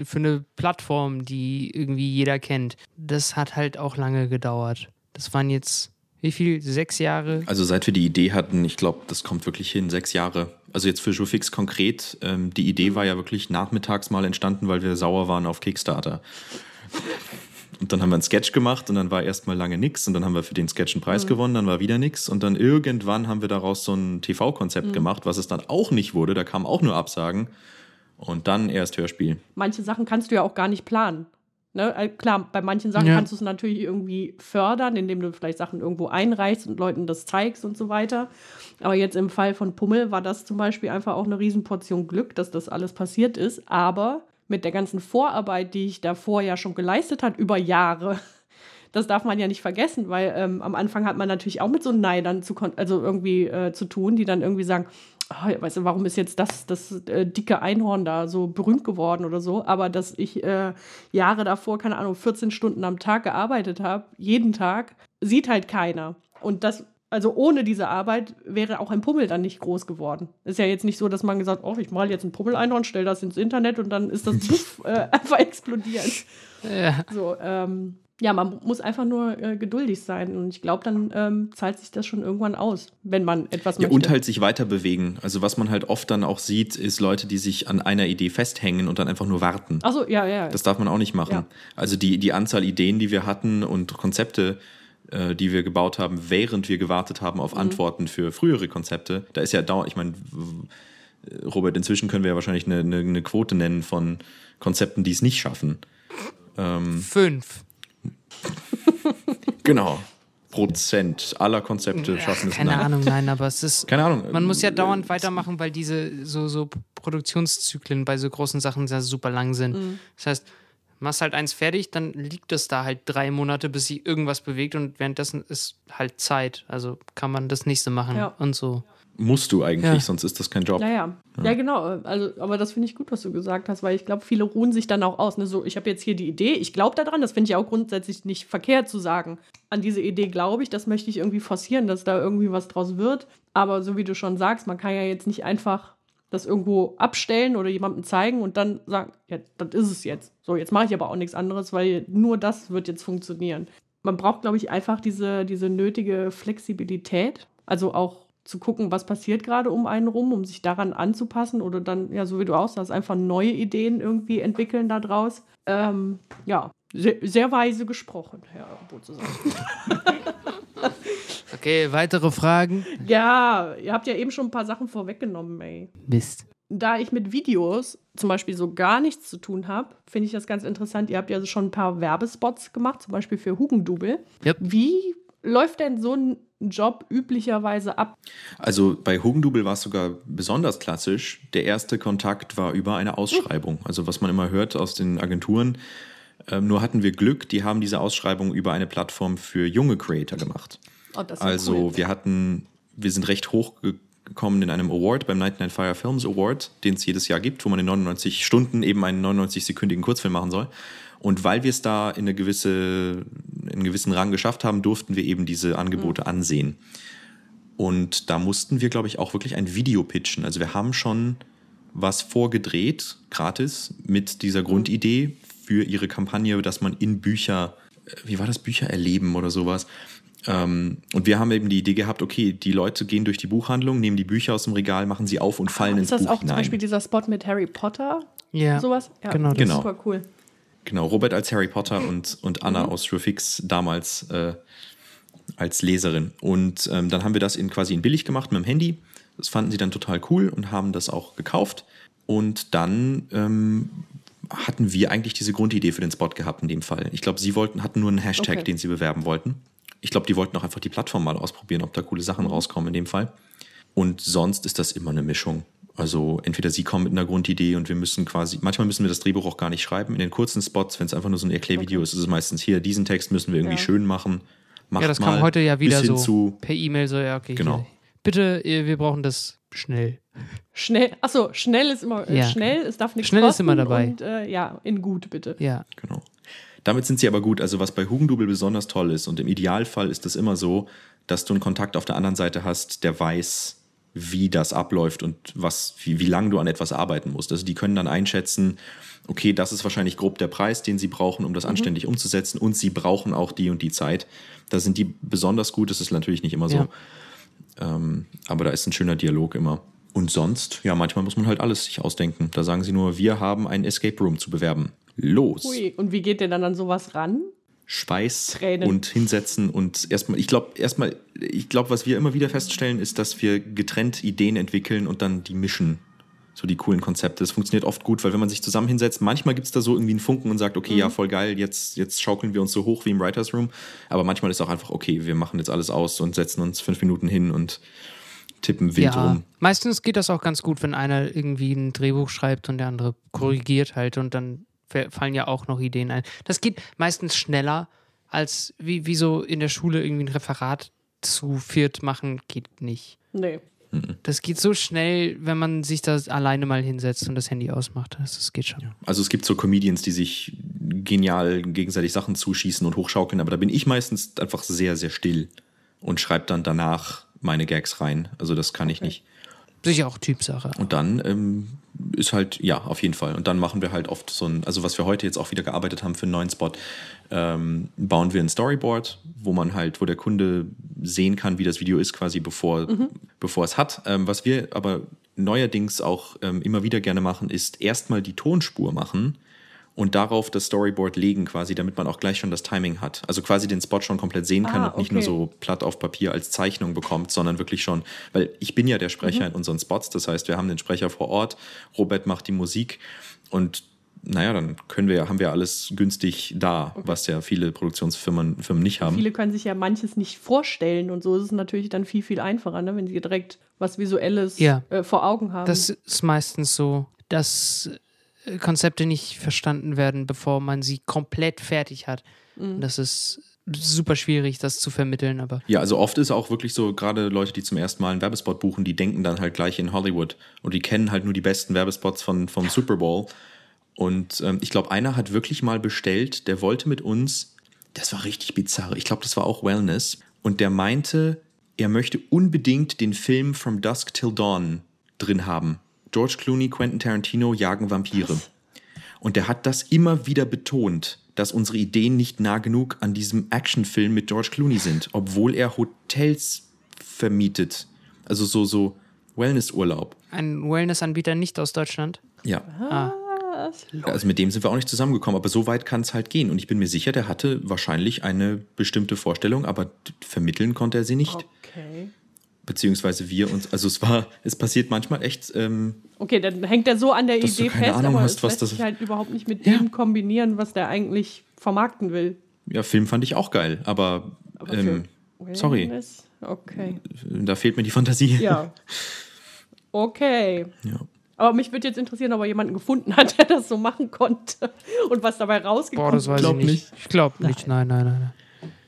für eine Plattform, die irgendwie jeder kennt. Das hat halt auch lange gedauert. Das waren jetzt, wie viel? Sechs Jahre? Also seit wir die Idee hatten, ich glaube, das kommt wirklich hin, sechs Jahre. Also jetzt für Jofix konkret, ähm, die Idee war ja wirklich nachmittags mal entstanden, weil wir sauer waren auf Kickstarter. Und dann haben wir einen Sketch gemacht und dann war erstmal lange nix und dann haben wir für den Sketch einen Preis gewonnen, dann war wieder nix und dann irgendwann haben wir daraus so ein TV-Konzept gemacht, was es dann auch nicht wurde, da kamen auch nur Absagen und dann erst Hörspiel. Manche Sachen kannst du ja auch gar nicht planen. Ne? äh, Klar, bei manchen Sachen Ja. kannst du es natürlich irgendwie fördern, indem du vielleicht Sachen irgendwo einreichst und Leuten das zeigst und so weiter. Aber jetzt im Fall von Pummel war das zum Beispiel einfach auch eine Riesenportion Glück, dass das alles passiert ist. Aber mit der ganzen Vorarbeit, die ich davor ja schon geleistet hat, über Jahre, das darf man ja nicht vergessen, weil ähm, am Anfang hat man natürlich auch mit so Neidern zu, also irgendwie äh, zu tun, die dann irgendwie sagen, ja, weißt du, warum ist jetzt das, das äh, dicke Einhorn da so berühmt geworden oder so? Aber dass ich äh, Jahre davor, keine Ahnung, 14 Stunden am Tag gearbeitet habe, jeden Tag, sieht halt keiner. Und das, also ohne diese Arbeit wäre auch ein Pummel dann nicht groß geworden. Ist ja jetzt nicht so, dass man gesagt, oh, ich male jetzt ein Pummel ein und stelle das ins Internet und dann ist das puff, äh, einfach explodiert. Ja. So, ähm, ja, man muss einfach nur äh, geduldig sein und ich glaube, dann ähm, zahlt sich das schon irgendwann aus, wenn man etwas Ja, möchte. und halt sich weiter bewegen. Also was man halt oft dann auch sieht, ist Leute, die sich an einer Idee festhängen und dann einfach nur warten. Achso, ja, ja. Das darf man auch nicht machen. Ja. Also die, die Anzahl Ideen, die wir hatten und Konzepte, äh, die wir gebaut haben, während wir gewartet haben Mhm. auf Antworten für frühere Konzepte, da ist ja dauernd, ich meine, w- Robert, inzwischen können wir ja wahrscheinlich eine, eine, eine Quote nennen von Konzepten, die es nicht schaffen. Fünf. Genau. Prozent aller Konzepte schaffen es Keine nein. Ahnung, nein, aber es ist. Keine Ahnung. Man muss ja Äh, dauernd weitermachen, weil diese so, so Produktionszyklen bei so großen Sachen sehr super lang sind. Das heißt, machst halt eins fertig, dann liegt es da halt drei Monate, bis sich irgendwas bewegt und währenddessen ist halt Zeit. Also kann man das nächste machen Ja. und so. Musst du eigentlich, Ja. sonst ist das kein Job. Ja, ja. Ja, genau. Also, aber das finde ich gut, was du gesagt hast, weil ich glaube, viele ruhen sich dann auch aus. Ne? So, ich habe jetzt hier die Idee, ich glaube daran, das finde ich auch grundsätzlich nicht verkehrt zu sagen. An diese Idee glaube ich, das möchte ich irgendwie forcieren, dass da irgendwie was draus wird. Aber so wie du schon sagst, man kann ja jetzt nicht einfach das irgendwo abstellen oder jemandem zeigen und dann sagen, ja, das ist es jetzt. So, jetzt mache ich aber auch nichts anderes, weil nur das wird jetzt funktionieren. Man braucht, glaube ich, einfach diese, diese nötige Flexibilität. Also auch zu gucken, was passiert gerade um einen rum, um sich daran anzupassen oder dann, ja, so wie du auch sagst, einfach neue Ideen irgendwie entwickeln daraus. Ähm, ja, sehr, sehr weise gesprochen, Herr Bozusan. Okay, weitere Fragen? Ja, ihr habt ja eben schon ein paar Sachen vorweggenommen, ey. Mist. Da ich mit Videos zum Beispiel so gar nichts zu tun habe, finde ich das ganz interessant. Ihr habt ja schon ein paar Werbespots gemacht, zum Beispiel für Hugendubel. Yep. Wie läuft denn so ein Job üblicherweise ab? Also bei Hugendubel war es sogar besonders klassisch. Der erste Kontakt war über eine Ausschreibung. Also was man immer hört aus den Agenturen. Ähm, nur hatten wir Glück, die haben diese Ausschreibung über eine Plattform für junge Creator gemacht. Oh, Also cool. wir hatten, wir sind recht hochgekommen in einem Award beim 99 Fire Films Award, den es jedes Jahr gibt, wo man in 99 Stunden eben einen 99-sekündigen Kurzfilm machen soll. Und weil wir es da in, eine gewisse, in einen gewissen Rang geschafft haben, durften wir eben diese Angebote Mhm. ansehen. Und da mussten wir, glaube ich, auch wirklich ein Video pitchen. Also wir haben schon was vorgedreht, gratis, mit dieser Mhm. Grundidee für ihre Kampagne, dass man in Bücher, äh, wie war das, Bücher erleben oder sowas. Ähm, und wir haben eben die Idee gehabt, okay, die Leute gehen durch die Buchhandlung, nehmen die Bücher aus dem Regal, machen sie auf und fallen Ist ins das Buch auch zum hinein. Beispiel dieser Spot mit Harry Potter? Ja. Sowas? Ja, Genau, das das- ist super cool. Genau, Robert als Harry Potter und, und Anna aus Fix damals äh, als Leserin. Und ähm, dann haben wir das in, quasi in billig gemacht mit dem Handy. Das fanden sie dann total cool und haben das auch gekauft. Und dann ähm, hatten wir eigentlich diese Grundidee für den Spot gehabt in dem Fall. Ich glaube, sie wollten, hatten nur einen Hashtag, Okay. den sie bewerben wollten. Ich glaube, die wollten auch einfach die Plattform mal ausprobieren, ob da coole. Sachen rauskommen in dem Fall. Und sonst ist das immer eine Mischung. Also entweder sie kommen mit einer Grundidee und wir müssen quasi, manchmal müssen wir das Drehbuch auch gar nicht schreiben. In den kurzen Spots, wenn es einfach nur so ein Erklärvideo ist, ist es meistens hier, diesen Text müssen wir irgendwie Ja. schön machen. Macht Ja, das mal kam heute ja wieder so zu, per E-Mail so, ja, okay. Genau. Hier. Bitte, wir brauchen das schnell. Schnell, achso, schnell ist immer äh, Ja. schnell, es darf nichts Schnell ist immer dabei. Und äh, ja, in gut bitte. Ja. Genau. Damit sind sie aber gut. Also was bei Hugendubel besonders toll ist und im Idealfall ist es immer so, dass du einen Kontakt auf der anderen Seite hast, der weiß, wie das abläuft und was, wie, wie lange du an etwas arbeiten musst. Also die können dann einschätzen, okay, das ist wahrscheinlich grob der Preis, den sie brauchen, um das anständig umzusetzen und sie brauchen auch die und die Zeit. Da sind die besonders gut, das ist natürlich nicht immer so. Ja. Ähm, aber da ist ein schöner Dialog immer. Und sonst, ja, manchmal muss man halt alles sich ausdenken. Da sagen sie nur, wir haben ein Escape Room zu bewerben. Los! Ui, und wie geht der dann an sowas ran? Schweiß Tränen. und hinsetzen und erstmal, ich glaube, erstmal, ich glaube, was wir immer wieder feststellen, ist, dass wir getrennt Ideen entwickeln und dann die mischen. So die coolen Konzepte. Das funktioniert oft gut, weil wenn man sich zusammen hinsetzt, manchmal gibt es da so irgendwie einen Funken und sagt, okay, Mhm. ja, voll geil, jetzt, jetzt schaukeln wir uns so hoch wie im Writers Room. Aber manchmal ist auch einfach, okay, wir machen jetzt alles aus und setzen uns fünf Minuten hin und tippen wild ja. rum. Meistens geht das auch ganz gut, wenn einer irgendwie ein Drehbuch schreibt und der andere korrigiert halt und dann fallen ja auch noch Ideen ein. Das geht meistens schneller als wie, wie so in der Schule irgendwie ein Referat zu viert machen, geht nicht. Nee. Das geht so schnell, wenn man sich da alleine mal hinsetzt und das Handy ausmacht. Das, das geht schon. Also es gibt so Comedians, die sich genial gegenseitig Sachen zuschießen und hochschaukeln, aber da bin ich meistens einfach sehr, sehr still und schreibe dann danach meine Gags rein. Also das kann ich nicht. Sicher auch Typsache. Und dann ähm, ist halt, ja, auf jeden Fall. Und dann machen wir halt oft so ein, also was wir heute jetzt auch wieder gearbeitet haben für einen neuen Spot, ähm, bauen wir ein Storyboard, wo man halt, wo der Kunde sehen kann, wie das Video ist, quasi bevor, bevor es hat. Ähm, was wir aber neuerdings auch ähm, immer wieder gerne machen, ist erstmal die Tonspur machen und darauf das Storyboard legen, quasi, damit man auch gleich schon das Timing hat. Also quasi den Spot schon komplett sehen kann Ah, und nicht okay. nur so platt auf Papier als Zeichnung bekommt, sondern wirklich schon, weil ich bin ja der Sprecher in unseren Spots, das heißt, wir haben den Sprecher vor Ort, Robert macht die Musik und naja, dann können wir, haben wir alles günstig da, was ja viele Produktionsfirmen Firmen nicht haben. Viele können sich ja manches nicht vorstellen und so ist es natürlich dann viel, viel einfacher, ne? wenn sie direkt was Visuelles Ja. äh, vor Augen haben. Das ist meistens so, dass Konzepte nicht verstanden werden, bevor man sie komplett fertig hat. Und Das ist super schwierig, das zu vermitteln, aber Ja, also oft ist auch wirklich so, gerade Leute, die zum ersten Mal einen Werbespot buchen, die denken dann halt gleich in Hollywood und die kennen halt nur die besten Werbespots von, vom Super Bowl. Und ähm, ich glaube, einer hat wirklich mal bestellt, der wollte mit uns, das war richtig bizarr, ich glaube, das war auch Wellness, und der meinte, er möchte unbedingt den Film From Dusk Till Dawn drin haben. George Clooney, Quentin Tarantino jagen Vampire. Und der hat das immer wieder betont, dass unsere Ideen nicht nah genug an diesem Actionfilm mit George Clooney sind, obwohl er Hotels vermietet. Also so, so Wellnessurlaub. ein Wellness-Anbieter nicht aus Deutschland. Ja. Ah. Also mit dem sind wir auch nicht zusammengekommen, aber so weit kann es halt gehen. Und ich bin mir sicher, der hatte wahrscheinlich eine bestimmte Vorstellung, aber vermitteln konnte er sie nicht. okay. Beziehungsweise wir uns, also es war, es passiert manchmal echt, ähm, Okay, dann hängt er so an der Dass du Idee keine fest, Ahnung aber hast, es was lässt das- sich halt überhaupt nicht mit Ja. dem kombinieren, was der eigentlich vermarkten will. ja, Film fand ich auch geil, aber, Aber ähm, sorry? Okay. da fehlt mir die Fantasie. Ja. Okay. ja. Aber mich würde jetzt interessieren, ob er jemanden gefunden hat, der das so machen konnte und was dabei rausgekommen Boah, das weiß ich nicht. Ich glaube nicht. Nein, nein, nein. nein.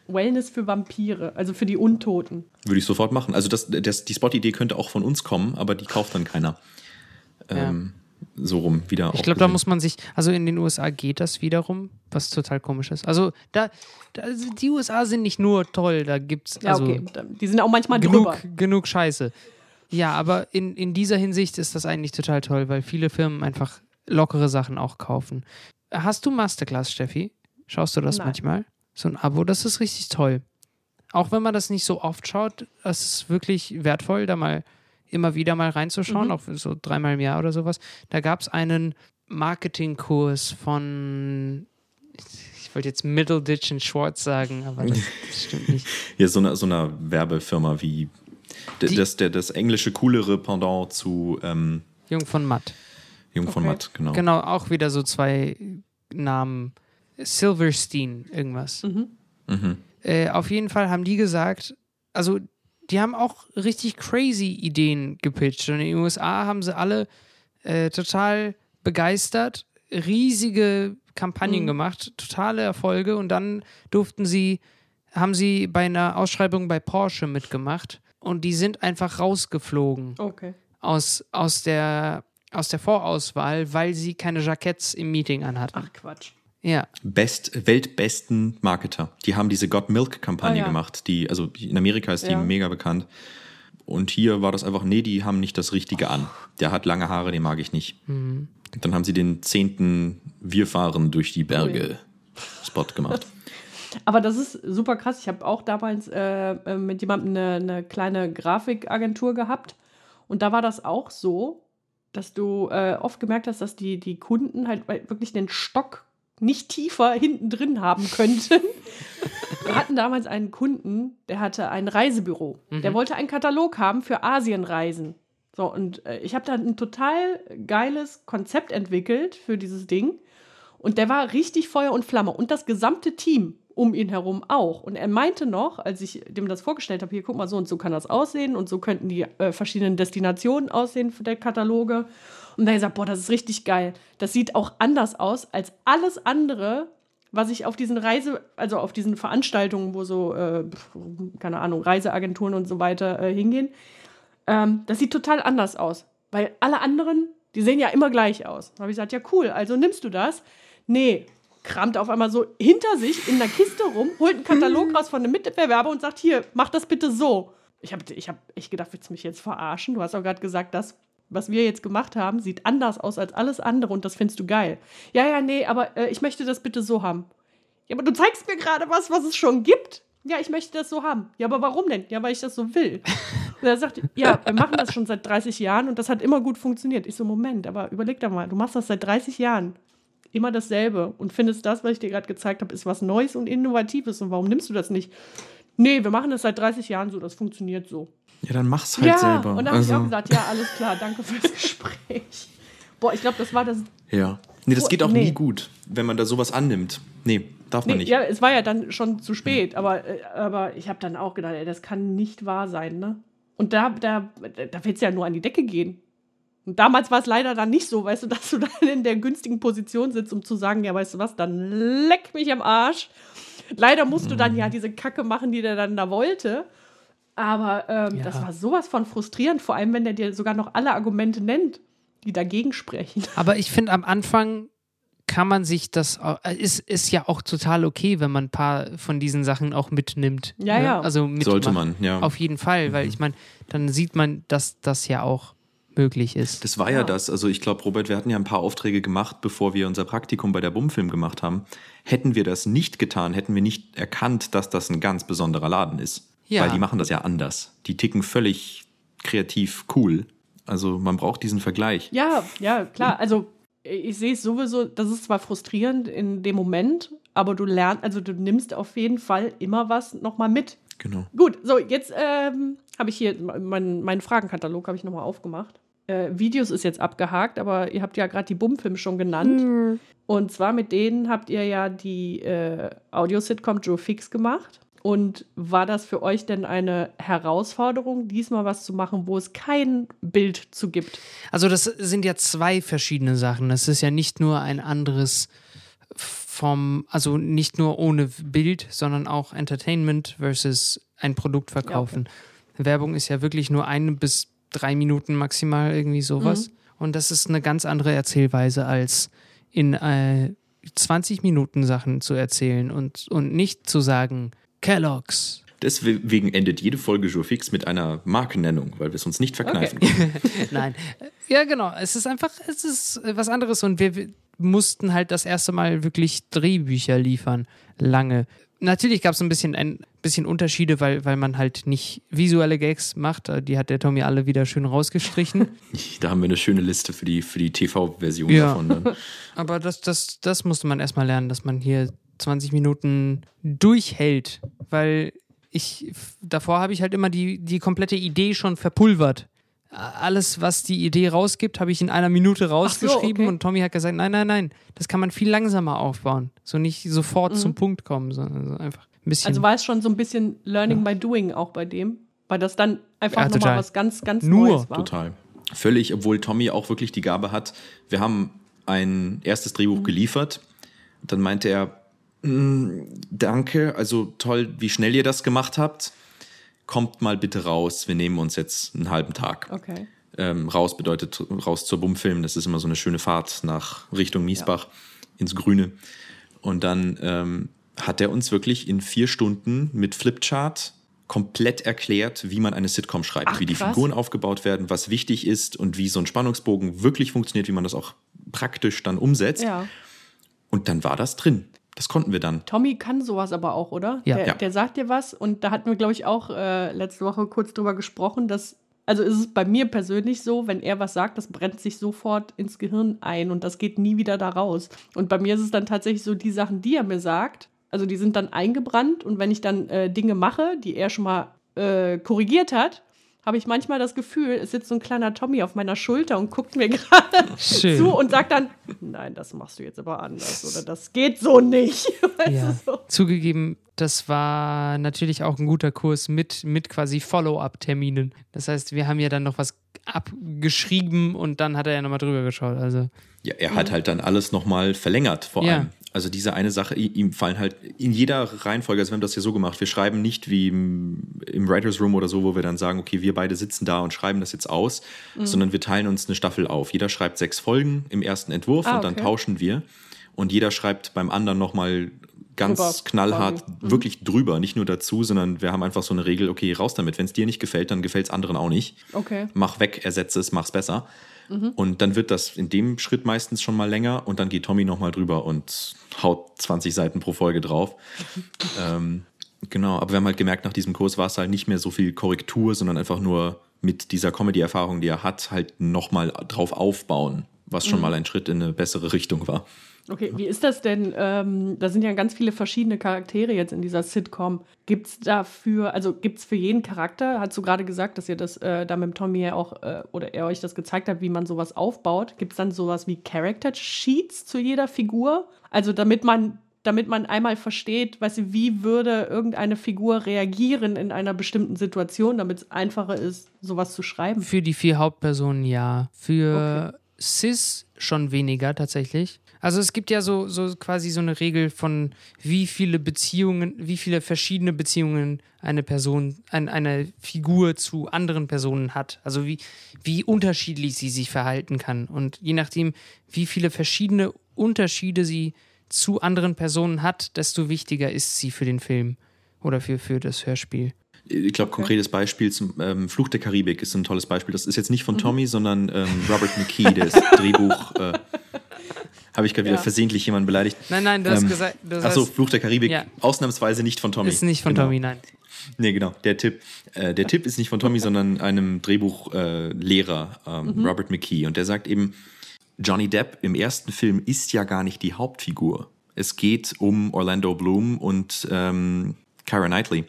Wellness für Vampire, also für die Untoten. Würde ich sofort machen. Also das, das, die Spot-Idee könnte auch von uns kommen, aber die kauft dann keiner. Ähm, So rum wieder. Ich glaube, da muss man sich, also in den USA geht das wiederum, was total komisch ist. Also da, da also die USA sind nicht nur toll, da gibt's Ja, also okay. Die sind auch manchmal genug, drüber. genug Scheiße. Ja, aber in, in dieser Hinsicht ist das eigentlich total toll, weil viele Firmen einfach lockere Sachen auch kaufen. Hast du Masterclass, Steffi? Schaust du das Nein. manchmal? So ein Abo, das ist richtig toll. Auch wenn man das nicht so oft schaut, das ist wirklich wertvoll, da mal immer wieder mal reinzuschauen, auch so dreimal im Jahr oder sowas. Da gab es einen Marketingkurs von, ich wollte jetzt Middleditch und Schwartz sagen, aber das, das stimmt nicht. Ja, so eine, so eine Werbefirma wie Die- das, der, das englische coolere Pendant zu ähm, Jung von Matt. Jung von Okay. Matt, genau. Genau, auch wieder so zwei Namen. Silverstein, irgendwas. Mhm. Äh, auf jeden Fall haben die gesagt, also die haben auch richtig crazy Ideen gepitcht. Und in den USA haben sie alle äh, total begeistert, riesige Kampagnen gemacht, totale Erfolge. Und dann durften sie, haben sie bei einer Ausschreibung bei Porsche mitgemacht. Und die sind einfach rausgeflogen Okay. aus, aus, der, aus der Vorauswahl, weil sie keine Jacketts im Meeting anhatten. Ach Quatsch. Ja, Best, weltbesten Marketer. Die haben diese Got Milk-Kampagne Ah, ja. gemacht. Die, also in Amerika ist die Ja. mega bekannt. Und hier war das einfach, nee, die haben nicht das Richtige an. Der hat lange Haare, den mag ich nicht. Mhm. Dann haben sie den zehnten Wir fahren durch die Berge Spot gemacht. Aber das ist super krass. Ich habe auch damals äh, äh, mit jemandem eine, eine kleine Grafikagentur gehabt. Und da war das auch so, dass du äh, oft gemerkt hast, dass die, die Kunden halt wirklich den Stock nicht tiefer hinten drin haben könnten. Wir hatten damals einen Kunden, der hatte ein Reisebüro. Der wollte einen Katalog haben für Asienreisen. So, und äh, ich habe da ein total geiles Konzept entwickelt für dieses Ding. Und der war richtig Feuer und Flamme. Und das gesamte Team um ihn herum auch. Und er meinte noch, als ich dem das vorgestellt habe, hier, guck mal, so und so kann das aussehen und so könnten die äh, verschiedenen Destinationen aussehen für der Kataloge. Und dann gesagt, boah, das ist richtig geil. Das sieht auch anders aus als alles andere, was ich auf diesen Reise, also auf diesen Veranstaltungen, wo so, äh, keine Ahnung, Reiseagenturen und so weiter äh, hingehen. Ähm, das sieht total anders aus. Weil alle anderen, die sehen ja immer gleich aus. Da habe ich gesagt, ja cool, also nimmst du das? Nee, kramt auf einmal so hinter sich in der Kiste rum, holt einen Katalog raus von einem Mitbewerber und sagt, hier, mach das bitte so. Ich habe ich hab echt gedacht, willst du mich jetzt verarschen? Du hast auch gerade gesagt, das, was wir jetzt gemacht haben, sieht anders aus als alles andere und das findest du geil. Ja, ja, nee, aber äh, ich möchte das bitte so haben. Ja, aber du zeigst mir gerade was, was es schon gibt. Ja, ich möchte das so haben. Ja, aber warum denn? Ja, weil ich das so will. Und er sagt, ja, wir machen das schon seit 30 Jahren und das hat immer gut funktioniert. Ich so, Moment, aber überleg doch mal, du machst das seit 30 Jahren. Immer dasselbe und findest das, was ich dir gerade gezeigt habe, ist was Neues und Innovatives. Und warum nimmst du das nicht? Nee, wir machen das seit 30 Jahren so, das funktioniert so. Ja, dann mach's halt ja, selber. und dann also, habe ich auch gesagt, ja, alles klar, danke fürs Gespräch. Boah, ich glaube, das war das. ja. Nee, das geht auch nee. nie gut, wenn man da sowas annimmt. Nee, darf man Nee, nicht. ja, es war ja dann schon zu spät, aber, äh, aber ich habe dann auch gedacht, ey, das kann nicht wahr sein, ne? Und da, da, da wird es ja nur an die Decke gehen. Und damals war es leider dann nicht so, weißt du, dass du dann in der günstigen Position sitzt, um zu sagen, ja, weißt du was, dann leck mich am Arsch. Leider musst du dann Mhm. ja diese Kacke machen, die der dann da wollte. Aber ähm, Ja. das war sowas von frustrierend, vor allem wenn der dir sogar noch alle Argumente nennt, die dagegen sprechen. Aber ich finde, am Anfang kann man sich das, äh, ist, ist ja auch total okay, wenn man ein paar von diesen Sachen auch mitnimmt. Ja, ne? ja. Also mitmacht. Sollte man, ja. Auf jeden Fall, weil ich meine, dann sieht man, dass das ja auch möglich ist. Das war ja das. Also ich glaube, Robert, wir hatten ja ein paar Aufträge gemacht, bevor wir unser Praktikum bei der Bumfilm gemacht haben. Hätten wir das nicht getan, hätten wir nicht erkannt, dass das ein ganz besonderer Laden ist. Ja. Weil die machen das ja anders. Die ticken völlig kreativ cool. Also man braucht diesen Vergleich. Ja, ja, klar. Also ich sehe es sowieso, das ist zwar frustrierend in dem Moment, aber du lernst, also du nimmst auf jeden Fall immer was nochmal mit. Genau. Gut, so, jetzt ähm, habe ich hier meinen meinen Fragenkatalog habe ich nochmal aufgemacht. Äh, Videos ist jetzt abgehakt, aber ihr habt ja gerade die Bumfilm schon genannt. Und zwar mit denen habt ihr ja die äh, Audio-Sitcom Joe Fix gemacht. Und war das für euch denn eine Herausforderung, diesmal was zu machen, wo es kein Bild zu gibt? Also das sind ja zwei verschiedene Sachen. Das ist ja nicht nur ein anderes vom, also nicht nur ohne Bild, sondern auch Entertainment versus ein Produkt verkaufen. Werbung ist ja wirklich nur eine bis drei Minuten maximal irgendwie sowas. Und das ist eine ganz andere Erzählweise als in äh, 20 Minuten Sachen zu erzählen und, und nicht zu sagen, Kellogg's. Deswegen endet jede Folge Jour Fix mit einer Markennennung, weil wir es uns nicht verkneifen können. Nein. Ja, genau. Es ist einfach, es ist äh, was anderes und wir, wir mussten halt das erste Mal wirklich Drehbücher liefern. Lange. Natürlich gab es ein bisschen, ein bisschen Unterschiede, weil, weil man halt nicht visuelle Gags macht. Äh, Die hat der Tommy alle wieder schön rausgestrichen. Da haben wir eine schöne Liste für die, für die TV-Version Ja. davon. Dann. Aber das, das, das musste man erstmal lernen, dass man hier 20 Minuten durchhält, weil ich davor habe ich halt immer die, die komplette Idee schon verpulvert. Alles, was die Idee rausgibt, habe ich in einer Minute rausgeschrieben okay. und Tommy hat gesagt, nein, nein, nein, das kann man viel langsamer aufbauen. So nicht sofort zum Punkt kommen, sondern so einfach ein bisschen. Also war es schon so ein bisschen Learning by Doing auch bei dem, weil das dann einfach Ja, nochmal was ganz, ganz Nur, Neues war. Total. Völlig, obwohl Tommy auch wirklich die Gabe hat. Wir haben ein erstes Drehbuch geliefert. Dann meinte er, "Mm, danke, also toll, wie schnell ihr das gemacht habt. Kommt mal bitte raus, wir nehmen uns jetzt einen halben Tag. Okay. Ähm, raus bedeutet raus zur Bumfilm. Das ist immer so eine schöne Fahrt nach Richtung Miesbach ins Grüne. Und dann ähm, hat er uns wirklich in vier Stunden mit Flipchart komplett erklärt, wie man eine Sitcom schreibt, Ach, wie die krass. Figuren aufgebaut werden, was wichtig ist und wie so ein Spannungsbogen wirklich funktioniert, wie man das auch praktisch dann umsetzt. Ja. Und dann war das drin. Das konnten wir dann. Tommy kann sowas aber auch, oder? Ja. Der, Ja. der sagt dir was und da hatten wir, glaube ich, auch äh, letzte Woche kurz drüber gesprochen, dass, also ist es bei mir persönlich so, wenn er was sagt, das brennt sich sofort ins Gehirn ein und das geht nie wieder da raus. Und bei mir ist es dann tatsächlich so, die Sachen, die er mir sagt, also die sind dann eingebrannt und wenn ich dann äh, Dinge mache, die er schon mal äh, korrigiert hat, habe ich manchmal das Gefühl, es sitzt so ein kleiner Tommy auf meiner Schulter und guckt mir gerade zu und sagt dann, nein, das machst du jetzt aber anders oder das geht so nicht. Weißt Ja. so. Zugegeben, das war natürlich auch ein guter Kurs mit, mit quasi Follow-up-Terminen. Das heißt, wir haben ja dann noch was abgeschrieben und dann hat er ja nochmal drüber geschaut. Also, Ja, er hat halt dann alles nochmal verlängert, vor Ja. Also diese eine Sache, ihm fallen halt in jeder Reihenfolge, also wir haben das ja so gemacht, wir schreiben nicht wie im, im Writers Room oder so, wo wir dann sagen, okay, wir beide sitzen da und schreiben das jetzt aus, sondern wir teilen uns eine Staffel auf. Jeder schreibt sechs Folgen im ersten Entwurf Ah, und dann okay. tauschen wir. und jeder schreibt beim anderen nochmal ganz Drüber, knallhart. Mhm. wirklich drüber, nicht nur dazu, sondern wir haben einfach so eine Regel, okay, raus damit. Wenn es dir nicht gefällt, dann gefällt es anderen auch nicht. Okay. Mach weg, ersetze es, mach's besser. Mhm. Und dann wird das in dem Schritt meistens schon mal länger und dann geht Tommy nochmal drüber und haut 20 Seiten pro Folge drauf. ähm, genau, aber wir haben halt gemerkt, nach diesem Kurs war es halt nicht mehr so viel Korrektur, sondern einfach nur mit dieser Comedy-Erfahrung, die er hat, halt nochmal drauf aufbauen, was Mhm. schon mal ein Schritt in eine bessere Richtung war. Okay, wie ist das denn? Ähm, da sind ja ganz viele verschiedene Charaktere jetzt in dieser Sitcom. Gibt es dafür, also gibt es für jeden Charakter, hast du gerade gesagt, dass ihr das äh, da mit Tommy ja auch, äh, oder er euch das gezeigt hat, wie man sowas aufbaut. Gibt es dann sowas wie Character Sheets zu jeder Figur? Also damit man, damit man einmal versteht, weißt du, wie würde irgendeine Figur reagieren in einer bestimmten Situation, damit es einfacher ist, sowas zu schreiben. Für die vier Hauptpersonen ja. Für Sis schon weniger tatsächlich. Also es gibt ja so, so quasi so eine Regel von wie viele Beziehungen, wie viele verschiedene Beziehungen eine Person, ein, eine Figur zu anderen Personen hat. Also wie, wie unterschiedlich sie sich verhalten kann. Und je nachdem, wie viele verschiedene Unterschiede sie zu anderen Personen hat, desto wichtiger ist sie für den Film oder für, für das Hörspiel. Ich glaube, konkretes Beispiel zum ähm, Fluch der Karibik ist ein tolles Beispiel. Das ist jetzt nicht von Mhm. Tommy, sondern ähm, Robert McKee, der ist Drehbuch. Äh, Habe ich gerade wieder Ja. versehentlich jemanden beleidigt. Nein, nein, du hast Ähm, gesagt, du Achso, hast, Fluch der Karibik, Ja. ausnahmsweise nicht von Tommy. ist nicht von genau. Tommy, nein. Nee, genau, der Tipp. Äh, der Tipp ist nicht von Tommy, sondern einem Drehbuchlehrer, äh, ähm, Robert McKee. Und der sagt eben, Johnny Depp im ersten Film ist ja gar nicht die Hauptfigur. Es geht um Orlando Bloom und ähm, Kara Knightley.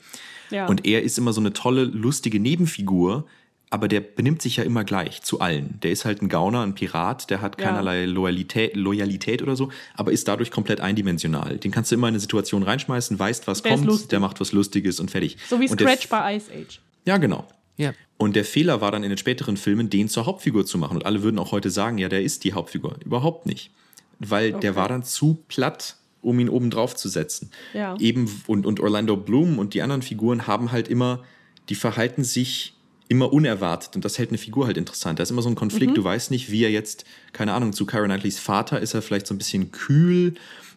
Ja. Und er ist immer so eine tolle, lustige Nebenfigur, aber der benimmt sich ja immer gleich zu allen. Der ist halt ein Gauner, ein Pirat, der hat Ja. keinerlei Loyalität, Loyalität oder so, aber ist dadurch komplett eindimensional. Den kannst du immer in eine Situation reinschmeißen, weißt, was Der kommt, der macht was Lustiges und fertig. so wie Scratch bei Ice Age. ja, genau. Ja. Und der Fehler war dann in den späteren Filmen, den zur Hauptfigur zu machen. Und alle würden auch heute sagen, ja, der ist die Hauptfigur. Überhaupt nicht. Weil der war dann zu platt, um ihn oben drauf zu setzen. Ja. Eben, und, und Orlando Bloom und die anderen Figuren haben halt immer, die verhalten sich immer unerwartet. Und das hält eine Figur halt interessant. Da ist immer so ein Konflikt. Du weißt nicht, wie er jetzt, keine Ahnung, zu Karen Knightleys Vater ist er vielleicht so ein bisschen kühl,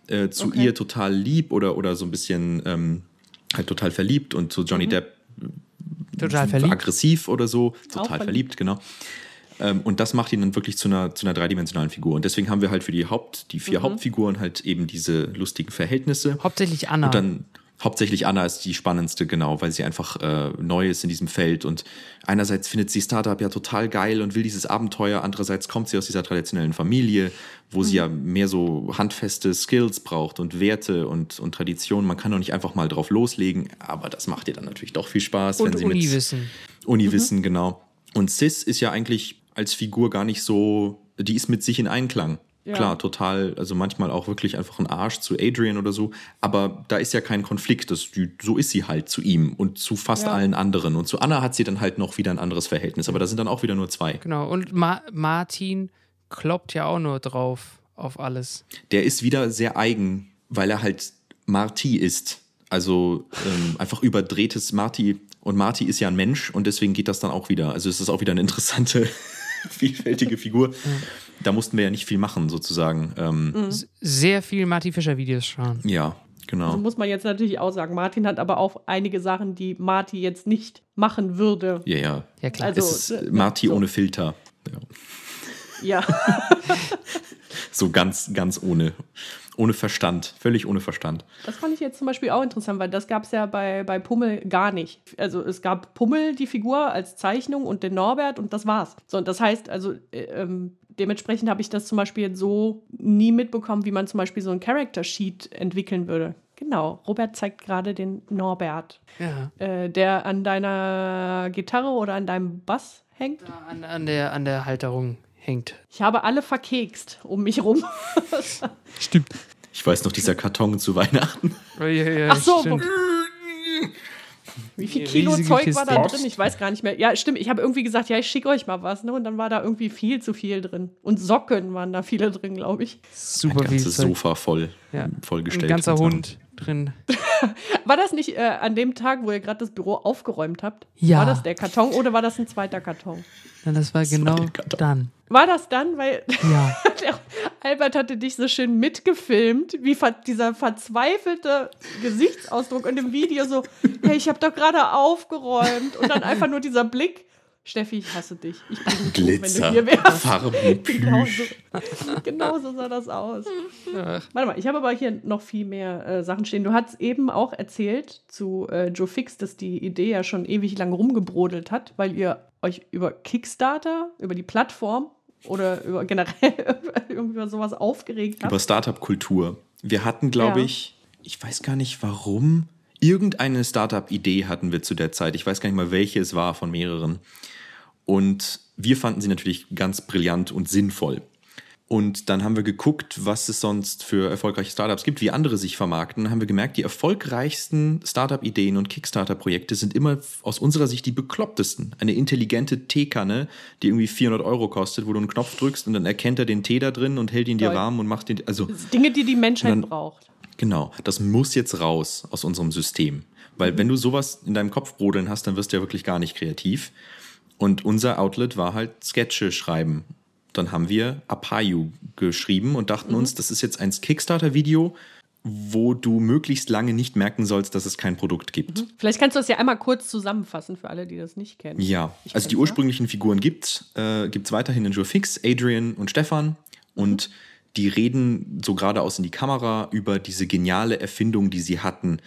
äh, zu Okay. ihr total lieb oder, oder so ein bisschen ähm, halt total verliebt und zu Johnny Depp Total verliebt. aggressiv oder so, total verliebt. verliebt, genau. Ähm, und das macht ihn dann wirklich zu einer, zu einer dreidimensionalen Figur. Und deswegen haben wir halt für die Haupt, die vier Mhm. Hauptfiguren halt eben diese lustigen Verhältnisse. Hauptsächlich Anna. Und dann hauptsächlich Anna ist die spannendste, genau, weil sie einfach äh, neu ist in diesem Feld. Und einerseits findet sie Startup ja total geil und will dieses Abenteuer. Andererseits kommt sie aus dieser traditionellen Familie, wo sie ja mehr so handfeste Skills braucht und Werte und, und Tradition. Man kann doch nicht einfach mal drauf loslegen, aber das macht ihr dann natürlich doch viel Spaß, wenn und sie mit Uniwissen. Uniwissen, genau. Und Sis ist ja eigentlich als Figur gar nicht so, die ist mit sich in Einklang. Ja. Klar, total, also manchmal auch wirklich einfach ein Arsch zu Adrian oder so, aber da ist ja kein Konflikt, das, die, so ist sie halt zu ihm und zu fast Ja. allen anderen. Und zu Anna hat sie dann halt noch wieder ein anderes Verhältnis, aber da sind dann auch wieder nur zwei. Genau. Und Ma Martin kloppt ja auch nur drauf auf alles. Der ist wieder sehr eigen, weil er halt Marty ist. Also ähm, einfach überdrehtes Marty. Und Marty ist ja ein Mensch und deswegen geht das dann auch wieder. Also es ist auch wieder eine interessante, vielfältige Figur. Da mussten wir ja nicht viel machen, sozusagen. Ähm, S- Sehr viel Marty Fischer Videos schauen. Ja, genau. Also muss man jetzt natürlich auch sagen, Martin hat aber auch einige Sachen, die Marty jetzt nicht machen würde. Ja, ja. Ja, klar. Also- es ist äh, Marty so. ohne Filter. Ja. Ja. So ganz, ganz ohne. Ohne Verstand. Völlig ohne Verstand. Das fand ich jetzt zum Beispiel auch interessant, weil das gab es ja bei, bei Pummel gar nicht. Also es gab Pummel, die Figur, als Zeichnung und den Norbert und das war's. So, und das heißt, also äh, ähm, dementsprechend habe ich das zum Beispiel jetzt so nie mitbekommen, wie man zum Beispiel so ein Character Sheet entwickeln würde. Genau, Robert zeigt gerade den Norbert, Ja. äh, der an deiner Gitarre oder an deinem Bass hängt. An, an, der, an der Halterung hängt. Ich habe alle verkekst um mich rum. Stimmt. Ich weiß noch, dieser Karton zu Weihnachten. Ach so, Wie viel Kilo Zeug war da drin? Ich weiß gar nicht mehr. Ja, stimmt. Ich habe irgendwie gesagt, ja, ich schicke euch mal was. Ne? Und dann war da irgendwie viel zu viel drin. Und Socken waren da viele drin, glaube ich. Super Ein viel ganzes Zeug. Sofa voll, Ja. vollgestellt. Ein ganzer. Hund drin. War das nicht äh, an dem Tag, wo ihr gerade das Büro aufgeräumt habt? Ja. War das der Karton oder war das ein zweiter Karton? Ja, das war genau Karton. dann. War das dann? Weil Ja. der Albert hatte dich so schön mitgefilmt, wie ver dieser verzweifelte Gesichtsausdruck in dem Video so, hey, ich habe doch gerade aufgeräumt und dann einfach nur dieser Blick. Steffi, ich hasse dich. Ich bin Glitzer, wenn du hier wärst. Farben, Genau Plüsch. so, genau so sah das aus. Ach, Warte mal, ich habe aber hier noch viel mehr äh, Sachen stehen. Du hast eben auch erzählt zu äh, Joe Fix, dass die Idee ja schon ewig lang rumgebrodelt hat, weil ihr euch über Kickstarter, über die Plattform oder über generell irgendwie über sowas aufgeregt habt. über Startup-Kultur. Wir hatten, glaube Ja. ich, ich weiß gar nicht warum, irgendeine Startup-Idee hatten wir zu der Zeit. Ich weiß gar nicht mal, welche es war von mehreren. Und wir fanden sie natürlich ganz brillant und sinnvoll. Und dann haben wir geguckt, was es sonst für erfolgreiche Startups gibt, wie andere sich vermarkten. Dann haben wir gemerkt, die erfolgreichsten Startup-Ideen und Kickstarter-Projekte sind immer aus unserer Sicht die beklopptesten. Eine intelligente Teekanne, die irgendwie 400 Euro kostet, wo du einen Knopf drückst und dann erkennt er den Tee da drin und hält ihn dir warm und macht den. Also Dinge, die die Menschheit Dann- braucht. Genau, das muss jetzt raus aus unserem System. Weil wenn du sowas in deinem Kopf brodeln hast, dann wirst du ja wirklich gar nicht kreativ. Und unser Outlet war halt Sketche schreiben. Dann haben wir Apayu geschrieben und dachten uns, das ist jetzt ein Kickstarter-Video, wo du möglichst lange nicht merken sollst, dass es kein Produkt gibt. Vielleicht kannst du das ja einmal kurz zusammenfassen für alle, die das nicht kennen. Ja, Ich also die ursprünglichen Figuren gibt äh, es weiterhin in Joe Fix, Adrian und Stefan. Und die reden so geradeaus in die Kamera über diese geniale Erfindung, die sie hatten,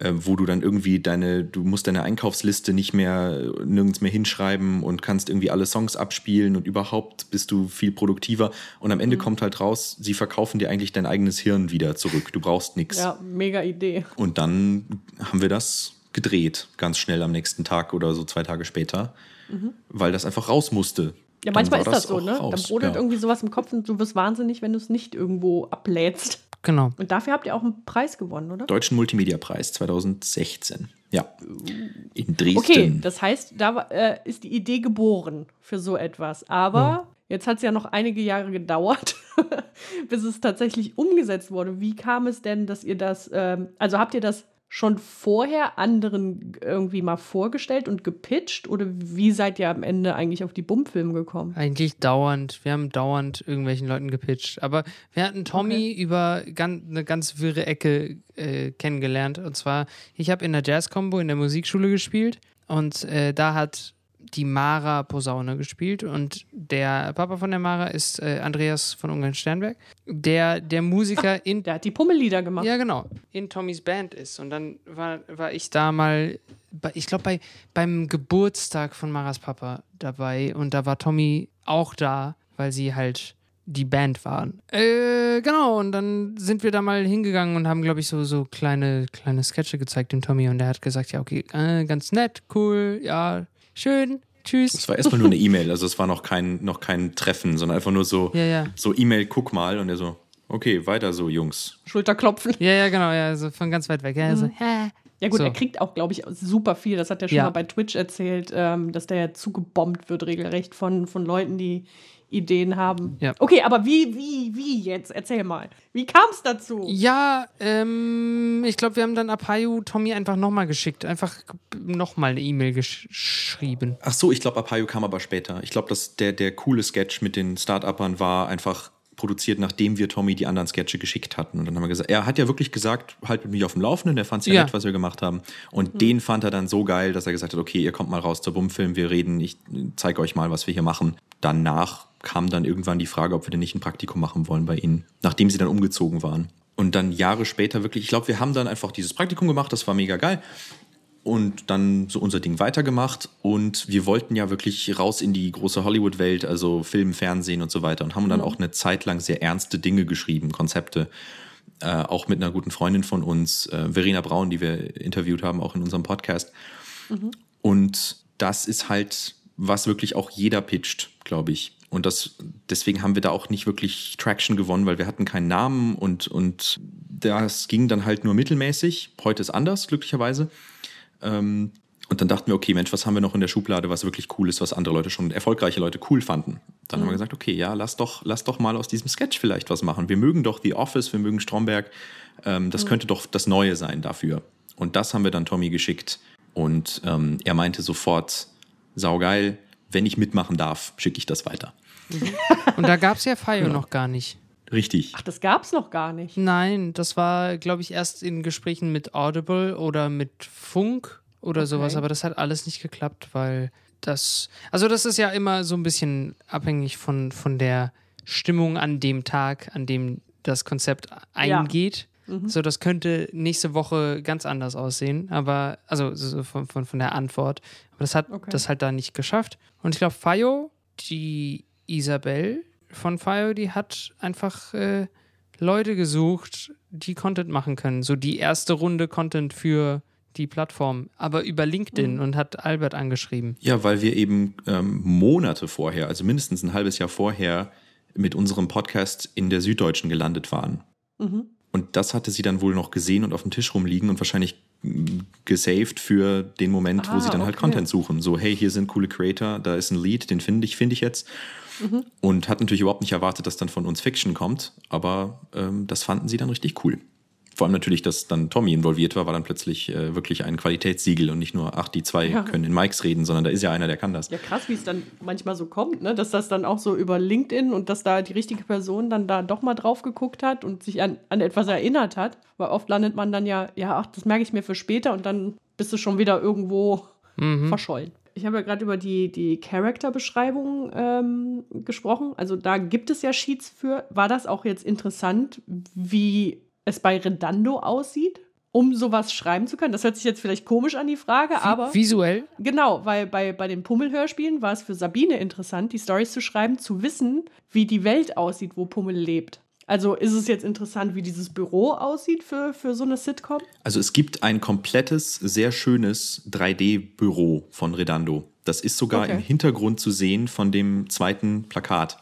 äh, wo du dann irgendwie deine, du musst deine Einkaufsliste nicht mehr äh, nirgends mehr hinschreiben und kannst irgendwie alle Songs abspielen und überhaupt bist du viel produktiver. Und am Ende kommt halt raus, sie verkaufen dir eigentlich dein eigenes Hirn wieder zurück. Du brauchst nichts. Ja, mega Idee. Und dann haben wir das gedreht, ganz schnell am nächsten Tag oder so zwei Tage später, weil das einfach raus musste. Ja, Dann manchmal ist das so, ne? Dann raus, brodelt ja. irgendwie sowas im Kopf und du wirst wahnsinnig, wenn du es nicht irgendwo ablädst. genau. Und dafür habt ihr auch einen Preis gewonnen, oder? Deutschen Multimedia-Preis 2016. Ja. In Dresden. Okay, das heißt, da äh, ist die Idee geboren für so etwas. Aber jetzt hat es ja noch einige Jahre gedauert, bis es tatsächlich umgesetzt wurde. Wie kam es denn, dass ihr das, ähm, also habt ihr das schon vorher anderen irgendwie mal vorgestellt und gepitcht? Oder wie seid ihr am Ende eigentlich auf die Bummfilme gekommen? Eigentlich dauernd. Wir haben dauernd irgendwelchen Leuten gepitcht. Aber wir hatten Tommy über gan eine ganz wirre Ecke äh, kennengelernt. Und zwar, ich habe in der Jazz-Combo in der Musikschule gespielt. Und äh, da hat die Mara Posaune gespielt. Und der Papa von der Mara ist äh, Andreas von Ungarn-Sternberg. Der, der Musiker in Der hat die Pummellieder gemacht. ja, genau. In Tommys Band ist. Und dann war, war ich da mal, bei, ich glaube, bei, beim Geburtstag von Maras Papa dabei. Und da war Tommy auch da, weil sie halt die Band waren. Äh, genau. Und dann sind wir da mal hingegangen und haben, glaube ich, so, so kleine, kleine Sketche gezeigt dem Tommy. Und der hat gesagt, ja, okay, äh, ganz nett, cool, ja, schön, tschüss. Es war erstmal nur eine E-Mail, also es war noch kein, noch kein Treffen, sondern einfach nur so, Ja, ja. so E-Mail, guck mal. Und er so, okay, weiter so, Jungs. Schulterklopfen. Ja, ja, genau, ja, so von ganz weit weg. Ja, so, hä? Ja gut, So. er kriegt auch, glaube ich, super viel. Das hat er schon Ja. mal bei Twitch erzählt, ähm, dass der ja zugebombt wird regelrecht von, von Leuten, die Ideen haben. Ja. Okay, aber wie, wie, wie jetzt? Erzähl mal. Wie kam es dazu? Ja, ähm, ich glaube, wir haben dann Apayu Tommy einfach nochmal geschickt. Einfach nochmal eine E-Mail gesch geschrieben. Ach so, ich glaube, Apayo kam aber später. Ich glaube, dass der, der coole Sketch mit den Start-Uppern war einfach produziert, nachdem wir Tommy die anderen Sketche geschickt hatten. Und dann haben wir gesagt, er hat ja wirklich gesagt, haltet mich auf dem Laufenden, der fand es ja, Ja. nett, was wir gemacht haben. Und den fand er dann so geil, dass er gesagt hat, okay, ihr kommt mal raus zur Bummfilm, wir reden, ich zeige euch mal, was wir hier machen. Danach kam dann irgendwann die Frage, ob wir denn nicht ein Praktikum machen wollen bei ihnen, nachdem sie dann umgezogen waren. Und dann Jahre später wirklich, ich glaube, wir haben dann einfach dieses Praktikum gemacht, das war mega geil und dann so unser Ding weitergemacht und wir wollten ja wirklich raus in die große Hollywood-Welt, also Film, Fernsehen und so weiter und haben dann auch eine Zeit lang sehr ernste Dinge geschrieben, Konzepte, äh, auch mit einer guten Freundin von uns, äh, Verena Braun, die wir interviewt haben, auch in unserem Podcast. Und das ist halt, was wirklich auch jeder pitcht, glaube ich. Und das, deswegen haben wir da auch nicht wirklich Traction gewonnen, weil wir hatten keinen Namen und, und das ging dann halt nur mittelmäßig. Heute ist anders, glücklicherweise. Ähm, und dann dachten wir, okay, Mensch, was haben wir noch in der Schublade, was wirklich cool ist, was andere Leute schon, erfolgreiche Leute cool fanden. Dann haben wir gesagt, okay, ja, lass doch, lass doch mal aus diesem Sketch vielleicht was machen. Wir mögen doch The Office, wir mögen Stromberg. Ähm, das könnte doch das Neue sein dafür. Und das haben wir dann Tommy geschickt. Und ähm, er meinte sofort, saugeil, wenn ich mitmachen darf, schicke ich das weiter. Und da gab es ja Fayo noch gar nicht. Richtig. Ach, das gab's noch gar nicht. Nein, das war, glaube ich, erst in Gesprächen mit Audible oder mit Funk oder Okay. sowas, aber das hat alles nicht geklappt, weil das, also das ist ja immer so ein bisschen abhängig von, von der Stimmung an dem Tag, an dem das Konzept eingeht. So, das könnte nächste Woche ganz anders aussehen, aber, also so von, von, von der Antwort. Aber das hat Okay. das halt da nicht geschafft. Und ich glaube, Fayo, die Isabel von Fayo, die hat einfach äh, Leute gesucht, die Content machen können. So die erste Runde Content für die Plattform, aber über LinkedIn und hat Albert angeschrieben. Ja, weil wir eben ähm, Monate vorher, also mindestens ein halbes Jahr vorher, mit unserem Podcast in der Süddeutschen gelandet waren. Und das hatte sie dann wohl noch gesehen und auf dem Tisch rumliegen und wahrscheinlich mm, gesaved für den Moment, wo Ah, sie dann halt okay. Content suchen. So, hey, hier sind coole Creator, da ist ein Lead, den finde ich, finde ich jetzt. Und hat natürlich überhaupt nicht erwartet, dass dann von uns Fiction kommt, aber ähm, das fanden sie dann richtig cool. Vor allem natürlich, dass dann Tommy involviert war, war dann plötzlich äh, wirklich ein Qualitätssiegel und nicht nur, ach, die zwei Ja. können in Mikes reden, sondern da ist ja einer, der kann das. Ja, krass, wie es dann manchmal so kommt, ne? dass das dann auch so über LinkedIn und dass da die richtige Person dann da doch mal drauf geguckt hat und sich an, an etwas erinnert hat. Weil oft landet man dann ja, ja, ach, das merke ich mir für später und dann bist du schon wieder irgendwo verschollen. Ich habe ja gerade über die, die Charakterbeschreibung ähm, gesprochen. Also da gibt es ja Sheets für. War das auch jetzt interessant, wie es bei Redando aussieht, um sowas schreiben zu können? Das hört sich jetzt vielleicht komisch an, die Frage, aber. Visuell? Genau, weil bei, bei den Pummel-Hörspielen war es für Sabine interessant, die Storys zu schreiben, zu wissen, wie die Welt aussieht, wo Pummel lebt. Also ist es jetzt interessant, wie dieses Büro aussieht für, für so eine Sitcom? Also es gibt ein komplettes, sehr schönes 3D-Büro von Redando. Das ist sogar Okay. im Hintergrund zu sehen von dem zweiten Plakat.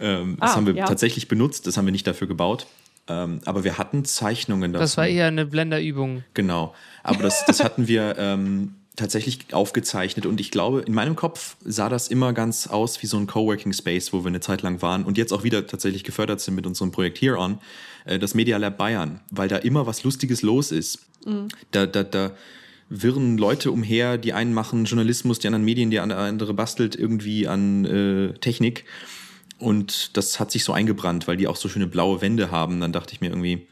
Ähm, das Ah, haben wir ja. tatsächlich benutzt, das haben wir nicht dafür gebaut. Ähm, aber wir hatten Zeichnungen davon. Das war eher eine Blenderübung. Genau. Aber das, das hatten wir ähm, tatsächlich aufgezeichnet und ich glaube, in meinem Kopf sah das immer ganz aus wie so ein Coworking Space, wo wir eine Zeit lang waren und jetzt auch wieder tatsächlich gefördert sind mit unserem Projekt Here On, äh, das Media Lab Bayern, weil da immer was Lustiges los ist. Da, da, da wirren Leute umher, die einen machen Journalismus, die anderen Medien, die andere bastelt irgendwie an äh, Technik. Und das hat sich so eingebrannt, weil die auch so schöne blaue Wände haben. Dann dachte ich mir irgendwie,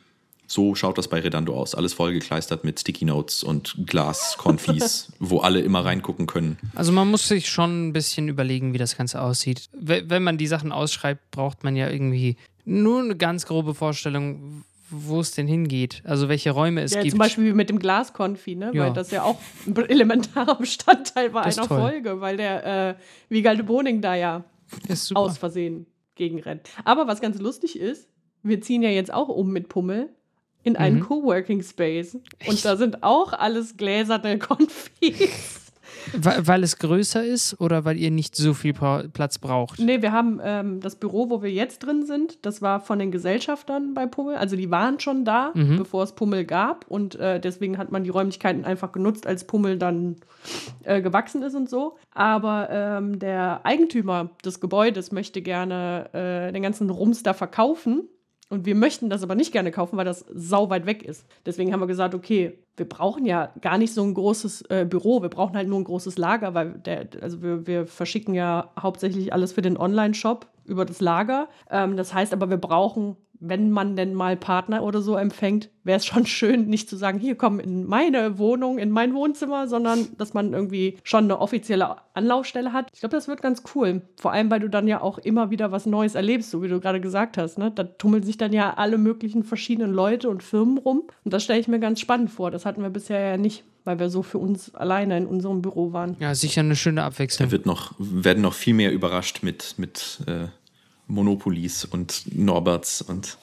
so schaut das bei Redando aus. Alles vollgekleistert mit Sticky Notes und Glas-Konfis, wo alle immer reingucken können. Also man muss sich schon ein bisschen überlegen, wie das Ganze aussieht. We- Wenn man die Sachen ausschreibt, braucht man ja irgendwie nur eine ganz grobe Vorstellung, wo es denn hingeht. Also welche Räume es Ja, gibt. zum Beispiel mit dem Glaskonfi, ne? Ja. Weil das ja auch ein elementarer Bestandteil war einer toll. Folge, weil der äh, Wiegald Boning da ja. aus Versehen gegenrennt. Aber was ganz lustig ist, wir ziehen ja jetzt auch um mit Pummel in einen Mhm. Coworking Space. Und da sind auch alles gläserne Konfis. Weil, weil es größer ist oder weil ihr nicht so viel Platz braucht? Nee, wir haben ähm, das Büro, wo wir jetzt drin sind, das war von den Gesellschaftern bei Pummel. Also die waren schon da, Mhm. bevor es Pummel gab. Und äh, deswegen hat man die Räumlichkeiten einfach genutzt, als Pummel dann äh, gewachsen ist und so. Aber ähm, der Eigentümer des Gebäudes möchte gerne äh, den ganzen Rums da verkaufen. Und wir möchten das aber nicht gerne kaufen, weil das sau weit weg ist. Deswegen haben wir gesagt, okay, wir brauchen ja gar nicht so ein großes äh, Büro, wir brauchen halt nur ein großes Lager, weil der, also wir, wir verschicken ja hauptsächlich alles für den Online-Shop über das Lager. Ähm, das heißt aber, wir brauchen, wenn man denn mal Partner oder so empfängt, wäre es schon schön, nicht zu sagen, hier komm in meine Wohnung, in mein Wohnzimmer, sondern dass man irgendwie schon eine offizielle Anlaufstelle hat. Ich glaube, das wird ganz cool. Vor allem, weil du dann ja auch immer wieder was Neues erlebst, so wie du gerade gesagt hast. Ne? Da tummeln sich dann ja alle möglichen verschiedenen Leute und Firmen rum. Und das stelle ich mir ganz spannend vor. Das hatten wir bisher ja nicht, weil wir so für uns alleine in unserem Büro waren. Ja, sicher eine schöne Abwechslung. Da wird noch, werden noch viel mehr überrascht mit, mit äh, Monopolies und Norberts und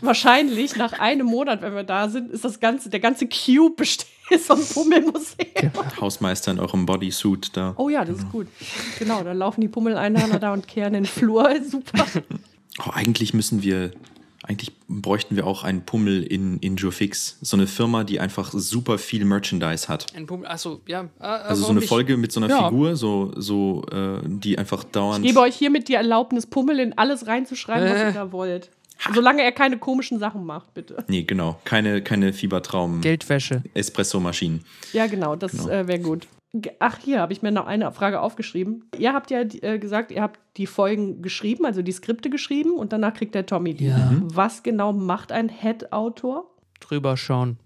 Wahrscheinlich nach einem Monat, wenn wir da sind, ist das ganze, der ganze Cube besteht so ein Pummelmuseum. Hausmeister in eurem Bodysuit da. Oh ja, das ist gut. Genau, da laufen die Pummeleinhörner da und kehren den Flur. Super. Oh, eigentlich müssen wir, eigentlich bräuchten wir auch einen Pummel in, in Jurfix. So eine Firma, die einfach super viel Merchandise hat. Ein Punkt, achso, ja. äh, Also so eine nicht? Folge mit so einer Ja. Figur, so, so äh, die einfach dauernd. Ich gebe euch hiermit die Erlaubnis, Pummel in alles reinzuschreiben, was Äh. ihr da wollt. Solange er keine komischen Sachen macht, bitte. Nee, genau. Keine, keine Fiebertraum. Geldwäsche. Espresso-Maschinen. Ja, genau, das Äh, wäre gut. Ach, hier habe ich mir noch eine Frage aufgeschrieben. Ihr habt ja äh, gesagt, ihr habt die Folgen geschrieben, also die Skripte geschrieben und danach kriegt der Tommy die. Ja. Mhm. Was genau macht ein Head-Autor? Drüber schauen.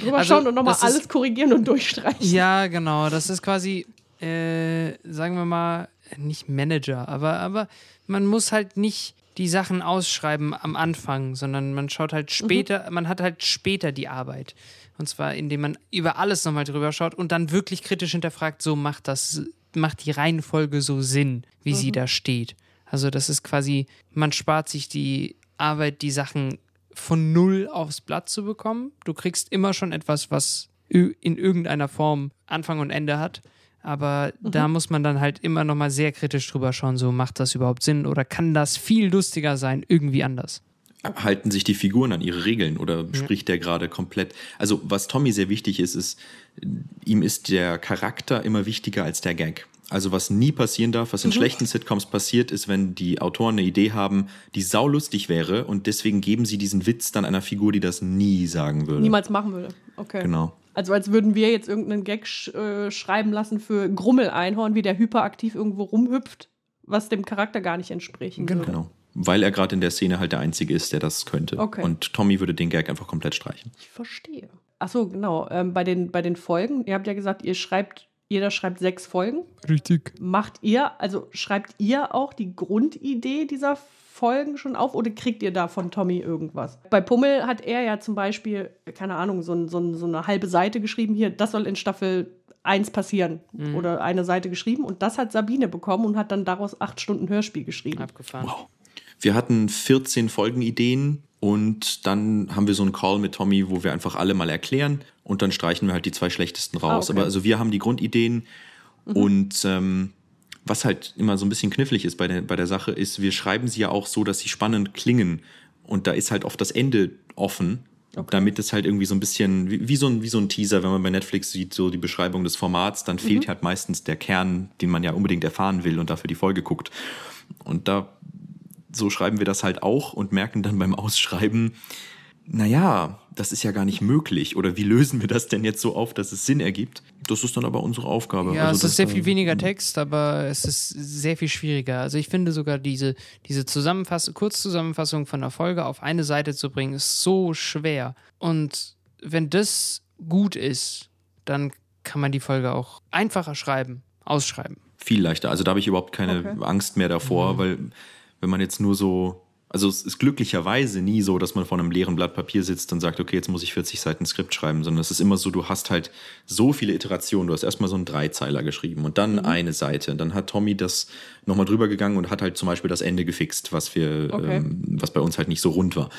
Drüber Also, schauen und nochmal ist- alles korrigieren und durchstreichen. Ja, genau. Das ist quasi, äh, sagen wir mal, nicht Manager, aber, aber man muss halt nicht die Sachen ausschreiben am Anfang, sondern man schaut halt später, man hat halt später die Arbeit. Und zwar, indem man über alles nochmal drüber schaut und dann wirklich kritisch hinterfragt, so macht das, macht die Reihenfolge so Sinn, wie sie da steht. Also das ist quasi, man spart sich die Arbeit, die Sachen von null aufs Blatt zu bekommen. Du kriegst immer schon etwas, was in irgendeiner Form Anfang und Ende hat. Aber da muss man dann halt immer nochmal sehr kritisch drüber schauen, so macht das überhaupt Sinn oder kann das viel lustiger sein, irgendwie anders. Halten sich die Figuren an ihre Regeln oder spricht der gerade komplett? Also was Tommy sehr wichtig ist, ist, ihm ist der Charakter immer wichtiger als der Gag. Also was nie passieren darf, was in schlechten Sitcoms passiert, ist, wenn die Autoren eine Idee haben, die saulustig wäre und deswegen geben sie diesen Witz dann einer Figur, die das nie sagen würde. Niemals machen würde. Okay. Genau. Also als würden wir jetzt irgendeinen Gag sch äh, schreiben lassen für Grummel-Einhorn, wie der hyperaktiv irgendwo rumhüpft, was dem Charakter gar nicht entsprechen würde. Genau. Weil er gerade in der Szene halt der Einzige ist, der das könnte. Okay. Und Tommy würde den Gag einfach komplett streichen. Ich verstehe. Ach so, genau. Ähm, bei, den, bei den Folgen, ihr habt ja gesagt, ihr schreibt, jeder schreibt sechs Folgen. Richtig. Macht ihr, also schreibt ihr auch die Grundidee dieser Folgen schon auf oder kriegt ihr da von Tommy irgendwas? Bei Pummel hat er ja zum Beispiel, keine Ahnung, so, so, so eine halbe Seite geschrieben, hier, das soll in Staffel 1 passieren oder eine Seite geschrieben und das hat Sabine bekommen und hat dann daraus acht Stunden Hörspiel geschrieben. Abgefahren. Wir hatten 14 Folgenideen und dann haben wir so einen Call mit Tommy, wo wir einfach alle mal erklären und dann streichen wir halt die zwei schlechtesten raus. Ah, okay. Aber also wir haben die Grundideen und ähm, was halt immer so ein bisschen knifflig ist bei der, bei der Sache, ist, wir schreiben sie ja auch so, dass sie spannend klingen und da ist halt oft das Ende offen. Damit es halt irgendwie so ein bisschen, wie, wie, so ein, wie so ein Teaser, wenn man bei Netflix sieht, so die Beschreibung des Formats, dann fehlt halt meistens der Kern, den man ja unbedingt erfahren will und dafür die Folge guckt. Und da so schreiben wir das halt auch und merken dann beim Ausschreiben, naja, das ist ja gar nicht möglich. Oder wie lösen wir das denn jetzt so auf, dass es Sinn ergibt? Das ist dann aber unsere Aufgabe. Ja, Also es ist sehr viel weniger Text, aber es ist sehr viel schwieriger. Also ich finde sogar diese, diese Zusammenfassung, Kurzzusammenfassung von der Folge auf eine Seite zu bringen, ist so schwer. Und wenn das gut ist, dann kann man die Folge auch einfacher schreiben, ausschreiben. Viel leichter. Also da habe ich überhaupt keine Okay. Angst mehr davor, weil wenn man jetzt nur so, also es ist glücklicherweise nie so, dass man vor einem leeren Blatt Papier sitzt und sagt, okay, jetzt muss ich 40 Seiten Skript schreiben, sondern es ist immer so, du hast halt so viele Iterationen. Du hast erstmal so einen Dreizeiler geschrieben und dann eine Seite. Und dann hat Tommy das nochmal drüber gegangen und hat halt zum Beispiel das Ende gefixt, was wir, Okay. ähm, was bei uns halt nicht so rund war.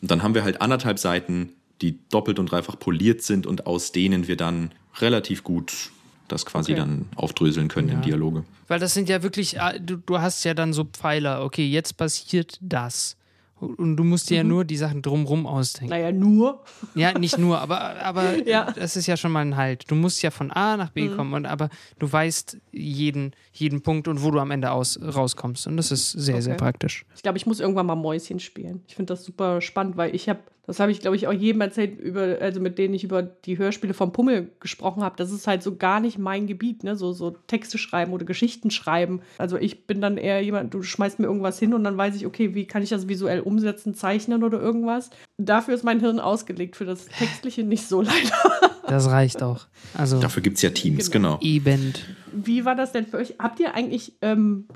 Und dann haben wir halt anderthalb Seiten, die doppelt und dreifach poliert sind und aus denen wir dann relativ gut das quasi Okay. dann aufdröseln können in Dialoge. Weil das sind ja wirklich, ah, du, du hast ja dann so Pfeiler, okay, jetzt passiert das. Und du musst dir ja nur die Sachen drumrum ausdenken. Naja, nur. Ja, nicht nur, aber, aber Ja. das ist ja schon mal ein Halt. Du musst ja von A nach B kommen, und, aber du weißt jeden, jeden Punkt und wo du am Ende aus, rauskommst. Und das ist sehr, sehr Okay. praktisch. Ich glaube, ich muss irgendwann mal Mäuschen spielen. Ich finde das super spannend, weil ich habe, das habe ich, glaube ich, auch jedem erzählt, über, also mit denen ich über die Hörspiele vom Pummel gesprochen habe. Das ist halt so gar nicht mein Gebiet, ne? So, so Texte schreiben oder Geschichten schreiben. Also ich bin dann eher jemand, du schmeißt mir irgendwas hin und dann weiß ich, okay, wie kann ich das visuell umsetzen, zeichnen oder irgendwas. Dafür ist mein Hirn ausgelegt, für das Textliche nicht so leider. Das reicht auch. Also, Dafür gibt's ja Teams, genau. eben. Wie war das denn für euch? Habt ihr eigentlich ähm,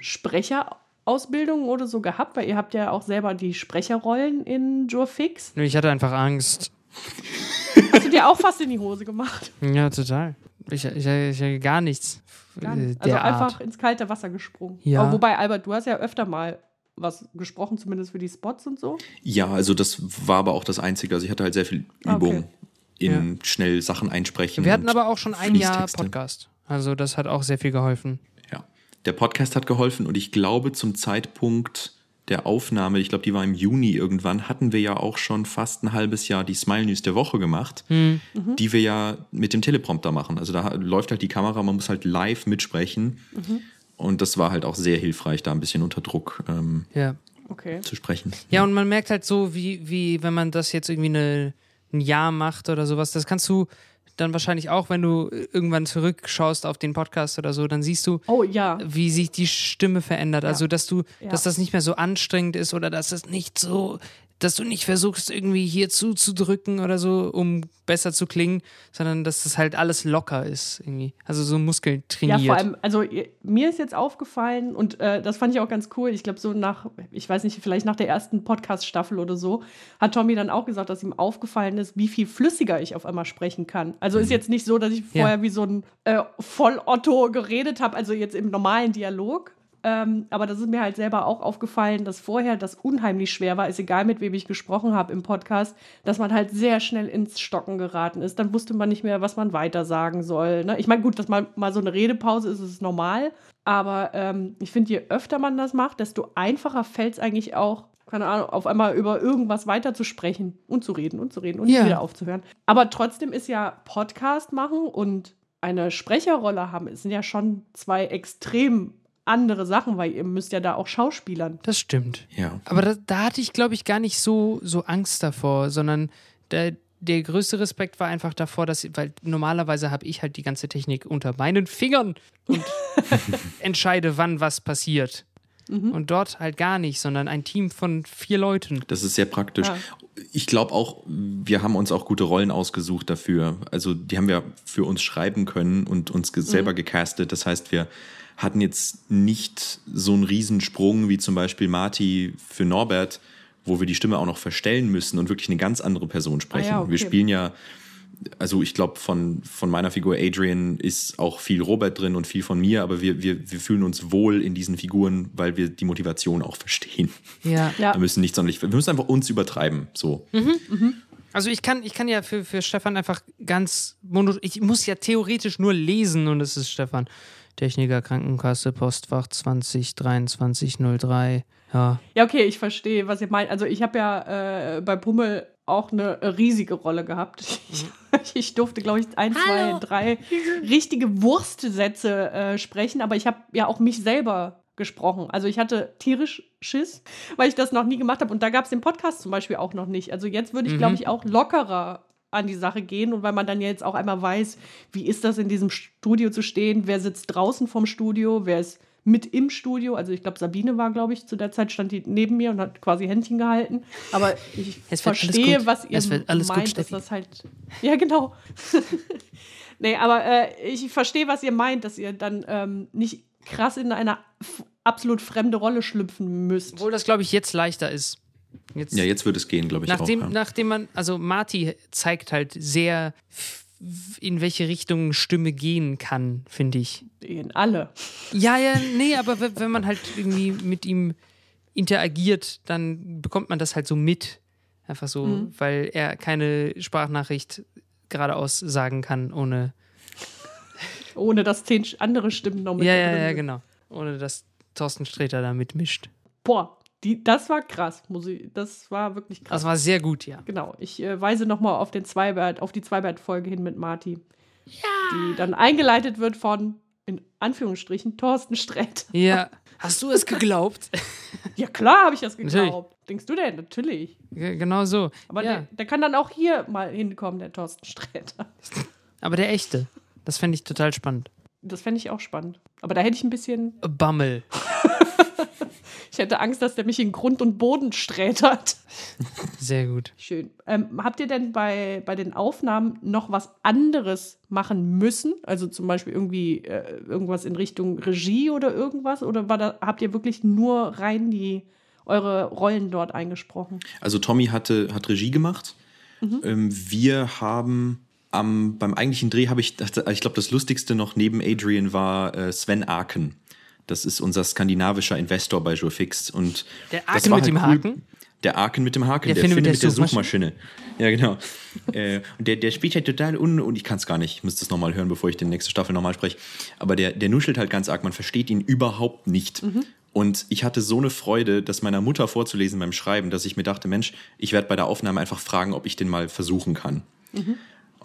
Sprecherausbildungen oder so gehabt? Weil ihr habt ja auch selber die Sprecherrollen in Jurfix. Nö, Ich hatte einfach Angst. Hast du dir auch fast in die Hose gemacht? Ja, total. Ich, ich, ich, ich gar nichts. Gar nicht. Also einfach Art. ins kalte Wasser gesprungen. Ja. Aber wobei, Albert, du hast ja öfter mal was gesprochen, zumindest für die Spots und so. Ja, also das war aber auch das Einzige. Also ich hatte halt sehr viel Ah, Übung okay. in schnell Sachen einsprechen. Wir hatten aber auch schon ein Jahr. Podcast. Also das hat auch sehr viel geholfen. Ja. Der Podcast hat geholfen und ich glaube zum Zeitpunkt der Aufnahme, ich glaube, die war im Juni irgendwann, hatten wir ja auch schon fast ein halbes Jahr die Smile News der Woche gemacht, Hm. Mhm. die wir ja mit dem Teleprompter machen. Also da läuft halt die Kamera, man muss halt live mitsprechen. Mhm. Und das war halt auch sehr hilfreich, da ein bisschen unter Druck ähm, Ja. Okay. zu sprechen. Ja, und man merkt halt so, wie, wie wenn man das jetzt irgendwie eine, ein Jahr macht oder sowas, das kannst du, dann wahrscheinlich auch, wenn du irgendwann zurückschaust auf den Podcast oder so, dann siehst du, Oh ja. wie sich die Stimme verändert. Also, dass du, Ja. dass das nicht mehr so anstrengend ist oder dass es nicht so, dass du nicht versuchst, irgendwie hier zuzudrücken oder so, um besser zu klingen, sondern dass das halt alles locker ist irgendwie. Also so Muskeln trainiert. Ja, vor allem, also mir ist jetzt aufgefallen und äh, das fand ich auch ganz cool. Ich glaube, so nach, ich weiß nicht, vielleicht nach der ersten Podcast-Staffel oder so, hat Tommy dann auch gesagt, dass ihm aufgefallen ist, wie viel flüssiger ich auf einmal sprechen kann. Also ist jetzt nicht so, dass ich Ja. vorher wie so ein äh, Voll-Otto geredet habe, also jetzt im normalen Dialog. Ähm, aber das ist mir halt selber auch aufgefallen, dass vorher das unheimlich schwer war, ist egal mit wem ich gesprochen habe im Podcast, dass man halt sehr schnell ins Stocken geraten ist. Dann wusste man nicht mehr, was man weiter sagen soll. Ne? Ich meine, gut, dass mal, mal so eine Redepause ist, ist normal. Aber ähm, ich finde, je öfter man das macht, desto einfacher fällt es eigentlich auch, keine Ahnung, auf einmal über irgendwas weiter zu sprechen und zu reden und zu reden und Ja. nicht wieder aufzuhören. Aber trotzdem ist ja Podcast machen und eine Sprecherrolle haben, es sind ja schon zwei extrem andere Sachen, weil ihr müsst ja da auch schauspielern. Das stimmt. Ja. Aber da, da hatte ich, glaube ich, gar nicht so, so Angst davor, sondern der, der größte Respekt war einfach davor, dass, weil normalerweise habe ich halt die ganze Technik unter meinen Fingern und entscheide, wann was passiert. Und dort halt gar nicht, sondern ein Team von vier Leuten. Das ist sehr praktisch. Ja. Ich glaube auch, wir haben uns auch gute Rollen ausgesucht dafür. Also die haben wir für uns schreiben können und uns ge selber gecastet. Das heißt, wir hatten jetzt nicht so einen Riesensprung wie zum Beispiel Marty für Norbert, wo wir die Stimme auch noch verstellen müssen und wirklich eine ganz andere Person sprechen. Ah ja, okay. Wir spielen ja, also ich glaube, von, von meiner Figur Adrian ist auch viel Robert drin und viel von mir, aber wir, wir, wir fühlen uns wohl in diesen Figuren, weil wir die Motivation auch verstehen. Ja. Ja. Wir müssen nicht sonderlich, wir müssen einfach uns übertreiben. So. Also ich kann, ich kann ja für, für Stefan einfach ganz mono, ich muss ja theoretisch nur lesen und es ist Stefan. Techniker Krankenkasse, Postfach 202303. Ja. Ja, okay, ich verstehe, was ihr meint. Also ich habe ja äh, bei Pummel auch eine riesige Rolle gehabt. Ich, ich durfte, glaube ich, ein, zwei, drei richtige Wurstsätze äh, sprechen, aber ich habe ja auch mich selber gesprochen. Also ich hatte tierisch Schiss, weil ich das noch nie gemacht habe. Und da gab es den Podcast zum Beispiel auch noch nicht. Also jetzt würde ich, glaube ich, auch lockerer an die Sache gehen und weil man dann jetzt auch einmal weiß, wie ist das in diesem Studio zu stehen, wer sitzt draußen vom Studio, wer ist mit im Studio. Also ich glaube, Sabine war, glaube ich, zu der Zeit stand die neben mir und hat quasi Händchen gehalten. Aber ich verstehe, gut. was ihr Es wird alles gut, meint, dass Steffi. das halt. Ja, genau. nee, aber äh, ich verstehe, was ihr meint, dass ihr dann ähm, nicht krass in eine f- absolut fremde Rolle schlüpfen müsst. Obwohl das, glaube ich, jetzt leichter ist. Jetzt, Ja, jetzt wird es gehen, glaube ich nachdem, auch. Ja. nachdem man, also Marty zeigt halt sehr, in welche Richtung Stimme gehen kann, finde ich. In alle. Ja, ja, nee, aber wenn man halt irgendwie mit ihm interagiert, dann bekommt man das halt so mit. Einfach so, Mhm. weil er keine Sprachnachricht geradeaus sagen kann, ohne. Ohne dass zehn andere Stimmen noch mit Ja, ja, ja, genau. Ohne dass Thorsten Sträter da mitmischt. Boah, die, das war krass. Muss ich, das war wirklich krass. Das war sehr gut, ja. Genau, ich äh, weise nochmal auf, den Zweibert, auf die Zweibert-Folge hin mit Marty. Die dann eingeleitet wird von, in Anführungsstrichen, Thorsten Sträter. Ja. Hast du es geglaubt? Ja, klar habe ich das Natürlich. geglaubt. Denkst du denn? Natürlich. G- genau so. Aber ja. der, der kann dann auch hier mal hinkommen, der Thorsten Sträter. aber der echte. Das fände ich total spannend. Das fände ich auch spannend. Aber da hätte ich ein bisschen, Bammel. ich hätte Angst, dass der mich in Grund und Boden strätert. Sehr gut. Schön. Ähm, habt ihr denn bei, bei den Aufnahmen noch was anderes machen müssen? Also zum Beispiel irgendwie äh, irgendwas in Richtung Regie oder irgendwas? Oder war da, habt ihr wirklich nur rein die eure Rollen dort eingesprochen? Also Tommy hatte, hat Regie gemacht. Ähm, wir haben am, beim eigentlichen Dreh habe ich, ich glaube, das Lustigste noch neben Adrian war äh, Sven Arken. Das ist unser skandinavischer Investor bei Jurfix. Und Der das war mit dem halt Haken? Der Arken mit dem Haken, Der der, Finne mit mit der der Suchmaschine. Ja, genau. äh, und der, der spielt halt total un... Und ich kann es gar nicht. Ich müsste es nochmal hören, bevor ich die nächste Staffel nochmal spreche. Aber der, der nuschelt halt ganz arg. Man versteht ihn überhaupt nicht. Und ich hatte so eine Freude, das meiner Mutter vorzulesen beim Schreiben, dass ich mir dachte, Mensch, ich werde bei der Aufnahme einfach fragen, ob ich den mal versuchen kann.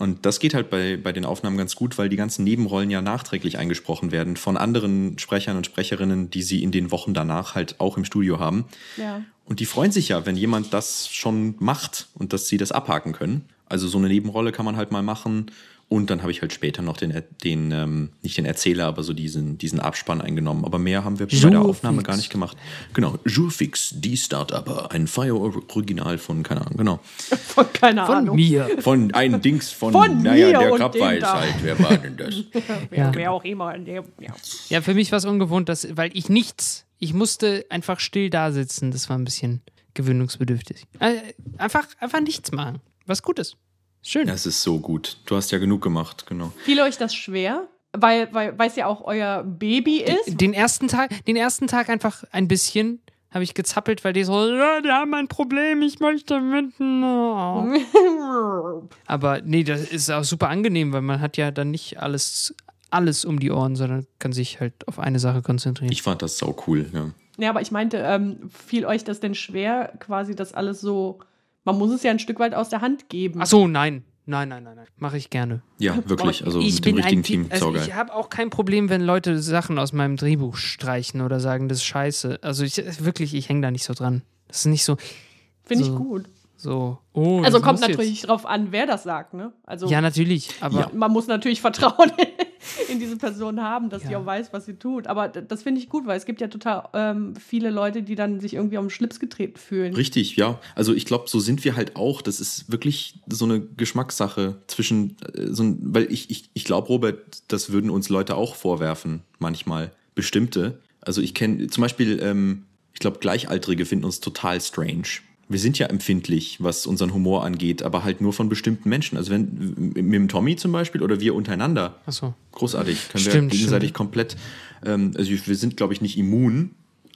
Und das geht halt bei, bei den Aufnahmen ganz gut, weil die ganzen Nebenrollen ja nachträglich eingesprochen werden von anderen Sprechern und Sprecherinnen, die sie in den Wochen danach halt auch im Studio haben. Ja. Und die freuen sich ja, wenn jemand das schon macht und dass sie das abhaken können. Also so eine Nebenrolle kann man halt mal machen Und dann habe ich halt später noch den, den ähm, nicht den Erzähler, aber so diesen, diesen Abspann eingenommen. Aber mehr haben wir bei der Aufnahme gar nicht gemacht. Genau, Jurfix, die Startupper, ein Fire-Original von, keine Ahnung, genau. Von keine Von Ahnung. mir. Von ein Dings von, Von naja, mir der Krab weiß da. halt, wer war denn das? Wer, wer auch immer. Der, ja. Ja, für mich war es ungewohnt, dass, weil ich nichts, ich musste einfach still da sitzen. Das war ein bisschen gewöhnungsbedürftig. Äh, einfach, einfach nichts machen. Was Gutes. Schön. Das ist so gut. Du hast ja genug gemacht, genau. Fiel euch das schwer? Weil, weil es ja auch euer Baby ist? Den ersten Tag, den ersten Tag einfach ein bisschen habe ich gezappelt, weil die so, ja, die haben ein Problem, ich möchte mit. Oh. Aber nee, das ist auch super angenehm, weil man hat ja dann nicht alles, alles um die Ohren, sondern kann sich halt auf eine Sache konzentrieren. Ich fand das sau cool, ja. Ja, aber ich meinte, ähm, fiel euch das denn schwer, quasi das alles so. Man muss es ja ein Stück weit aus der Hand geben. Ach so, nein. Nein, nein, nein, nein. Mache ich gerne. Ja, wirklich. Also ich mit dem bin richtigen ein Team. Also ich habe auch kein Problem, wenn Leute Sachen aus meinem Drehbuch streichen oder sagen, das ist scheiße. Also ich wirklich, ich hänge da nicht so dran. Das ist nicht so, Finde so- ich gut. so. Oh, Also kommt natürlich drauf an, wer das sagt, ne? Also Jetzt. Ja, natürlich. Aber man muss natürlich Vertrauen in diese Person haben, dass sie Ja. auch weiß, was sie tut. Aber das finde ich gut, weil es gibt ja total ähm, viele Leute, die dann sich irgendwie auf den Schlips getreten fühlen. Richtig, ja. Also ich glaube, so sind wir halt auch. Das ist wirklich so eine Geschmackssache zwischen, äh, so ein, weil ich, ich, ich glaube, Robert, das würden uns Leute auch vorwerfen, manchmal. Bestimmte. Also ich kenne zum Beispiel, ähm, ich glaube, Gleichaltrige finden uns total strange. Wir sind ja empfindlich, was unseren Humor angeht, aber halt nur von bestimmten Menschen. Also wenn mit dem Tommy zum Beispiel oder wir untereinander. Ach so. Großartig. Können wir Stimmt, gegenseitig stimmt. komplett, ähm, also wir sind, glaube ich, nicht immun,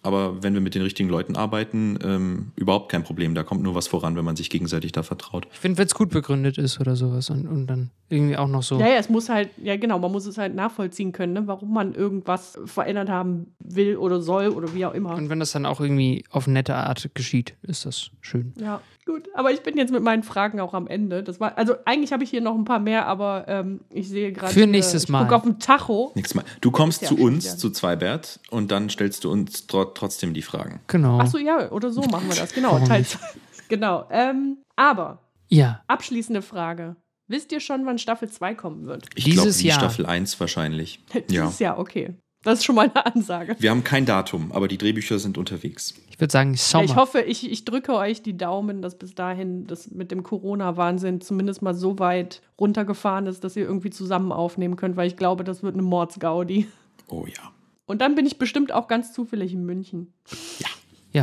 aber wenn wir mit den richtigen Leuten arbeiten, ähm, überhaupt kein Problem. Da kommt nur was voran, wenn man sich gegenseitig da vertraut. ich finde, wenn es gut begründet ist oder sowas und, und dann irgendwie auch noch so. Ja, ja, es muss halt, ja genau, man muss es halt nachvollziehen können, ne? warum man irgendwas verändert haben will oder soll oder wie auch immer. Und wenn das dann auch irgendwie auf nette Art geschieht, ist das schön. Ja, gut. Aber ich bin jetzt mit meinen Fragen auch am Ende. Das war, also eigentlich habe ich hier noch ein paar mehr, aber ähm, ich sehe gerade. Für hier- nächstes ich Mal. Guck auf dem Tacho. Nächstes Mal. Du kommst Ja, zu uns, ja. zu Zweibert, und dann stellst du uns tro trotzdem die Fragen. Genau. Ach so, ja, oder so machen wir das. Genau, Warum Teil nicht? zwei. Genau. Ähm, aber, Ja. abschließende Frage. Wisst ihr schon, wann Staffel 2 kommen wird? Ich glaube, Jahr. Staffel 1 wahrscheinlich. ja. Dieses Jahr, okay. Das ist schon mal eine Ansage. Wir haben kein Datum, aber die Drehbücher sind unterwegs. Ich würde sagen, Ja, Sommer. ich hoffe, ich, ich drücke euch die Daumen, dass bis dahin das mit dem Corona-Wahnsinn zumindest mal so weit runtergefahren ist, dass ihr irgendwie zusammen aufnehmen könnt, weil ich glaube, das wird eine Mordsgaudi. Oh ja. Und dann bin ich bestimmt auch ganz zufällig in München. ja,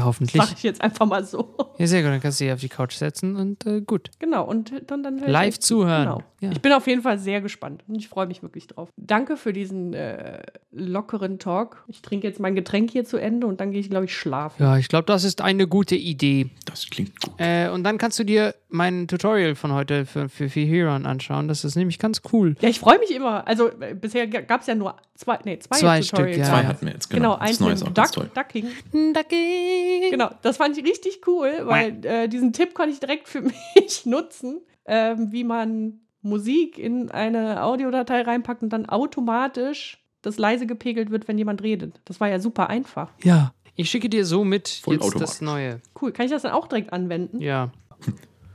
hoffentlich. Sag ich jetzt einfach mal so. Ja, sehr gut. Dann kannst du dich auf die Couch setzen und äh, gut. Genau, und dann, dann Live zuhören. Genau. Ja. Ich bin auf jeden Fall sehr gespannt und ich freue mich wirklich drauf. Danke für diesen äh, lockeren Talk. Ich trinke jetzt mein Getränk hier zu Ende und dann gehe ich, glaube ich, schlafen. Ja, ich glaube, das ist eine gute Idee. Das klingt gut. Äh, und dann kannst du dir mein Tutorial von heute für, für, für Heron anschauen. Das ist nämlich ganz cool. Ja, ich freue mich immer. Also äh, bisher gab es ja nur zwei, nee, zwei, Zwei Tutorials. Stück, ja, Zwei ja. hatten wir jetzt, Genau, genau. eins das Neue mit Duck, toll. Ducking. Ducky. Genau, das fand ich richtig cool, weil äh, diesen Tipp konnte ich direkt für mich nutzen, ähm, wie man Musik in eine Audiodatei reinpackt und dann automatisch das leise gepegelt wird, wenn jemand redet. Das war ja super einfach. Ja. Ich schicke dir so mit Voll jetzt das. Neue. Cool. Kann ich das dann auch direkt anwenden? Ja.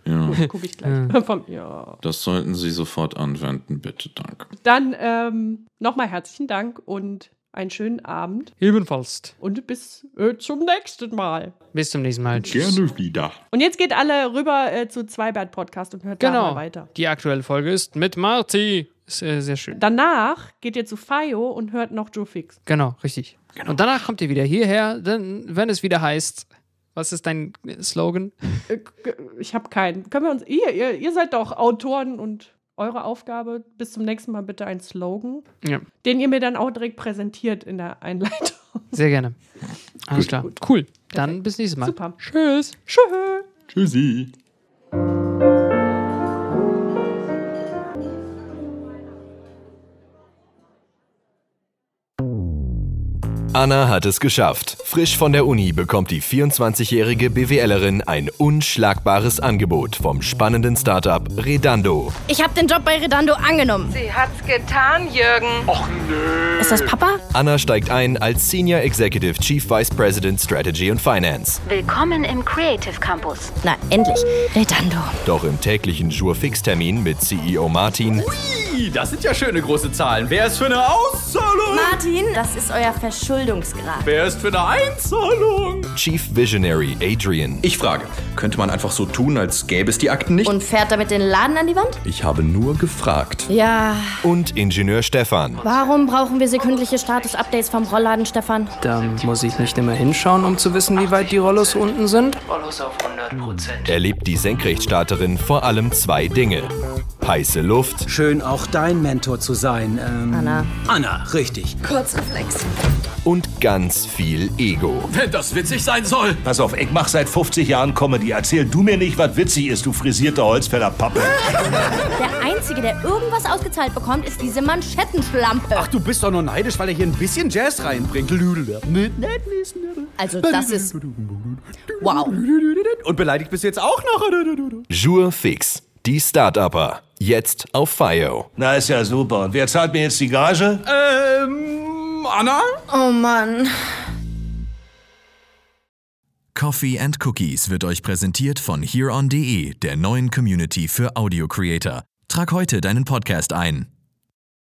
Ja, Gut, gucke ich gleich. Vom, ja. das sollten Sie sofort anwenden, bitte, danke. Dann ähm, nochmal herzlichen Dank und einen schönen Abend Ebenfalls. und bis äh, zum nächsten Mal. Bis zum nächsten Mal. Tschüss. Gerne wieder. Und jetzt geht alle rüber äh, zu Zweibert Podcast und hört da Genau. mal weiter. Die aktuelle Folge ist mit Marty. Ist äh, sehr schön. Danach geht ihr zu Fayo und hört noch Joe Fix. Genau, richtig. Und danach kommt ihr wieder hierher, dann, wenn es wieder heißt, was ist dein äh, Slogan? Äh, Ich habe keinen. Können wir uns. Ihr, ihr, ihr seid doch Autoren und eure Aufgabe, bis zum nächsten Mal bitte ein Slogan, Ja, den ihr mir dann auch direkt präsentiert in der Einleitung. sehr gerne. Alles klar. Cool. Dann bis nächstes Mal. Super. Tschüss. Tschö. Tschüssi. Anna hat es geschafft. Frisch von der Uni bekommt die 24-jährige BWLerin ein unschlagbares Angebot vom spannenden Startup Redando. Ich habe den Job bei Redando angenommen. Sie hat's getan, Jürgen. Ist das Papa? Anna steigt ein als Senior Executive Chief Vice President Strategy und Finance. Willkommen im Creative Campus. Na, endlich. Redando. Doch im täglichen Jour-Fix-Termin mit CEO Martin Ui, das sind ja schöne große Zahlen. Wer ist für eine Auszahlung? Martin, das ist euer Verschuldungsgrad. Wer ist für eine Einzahlung? Chief Visionary Adrian. Ich frage, könnte man einfach so tun, als gäbe es die Akten nicht? Und fährt damit den Laden an die Wand? ich habe nur gefragt. Ja. Und Ingenieur Stefan. Warum brauchen wir sekündliche Status-Updates vom Rollladen, Stefan? Da muss ich nicht immer hinschauen, um zu wissen, wie weit die Rollos unten sind. Rollos auf 100%. Erlebt die Senkrechtstarterin vor allem zwei Dinge. Heiße Luft Schön auch dein Mentor zu sein. Ähm, Anna. Anna, richtig. Kurzreflex. Und ganz viel Ego. Wenn das witzig sein soll. Pass auf, ich mach seit 50 Jahren Comedy. Erzähl du mir nicht, was witzig ist, du frisierte Holzfäller Pappe. Der Einzige, der irgendwas ausgezahlt bekommt, ist diese Manschettenschlampe. Ach, du bist doch nur neidisch, weil er hier ein bisschen Jazz reinbringt. Also das ist... Wow. Und beleidigt bist du jetzt auch noch? Jour fix. Die Start-Upper. Jetzt auf FIO. Na, ist ja super. Und wer zahlt mir jetzt die Gage? Ähm, Anna? Oh Mann. Coffee and Cookies wird euch präsentiert von hereon.de, der neuen Community für Audio Creator. Trag heute deinen Podcast ein.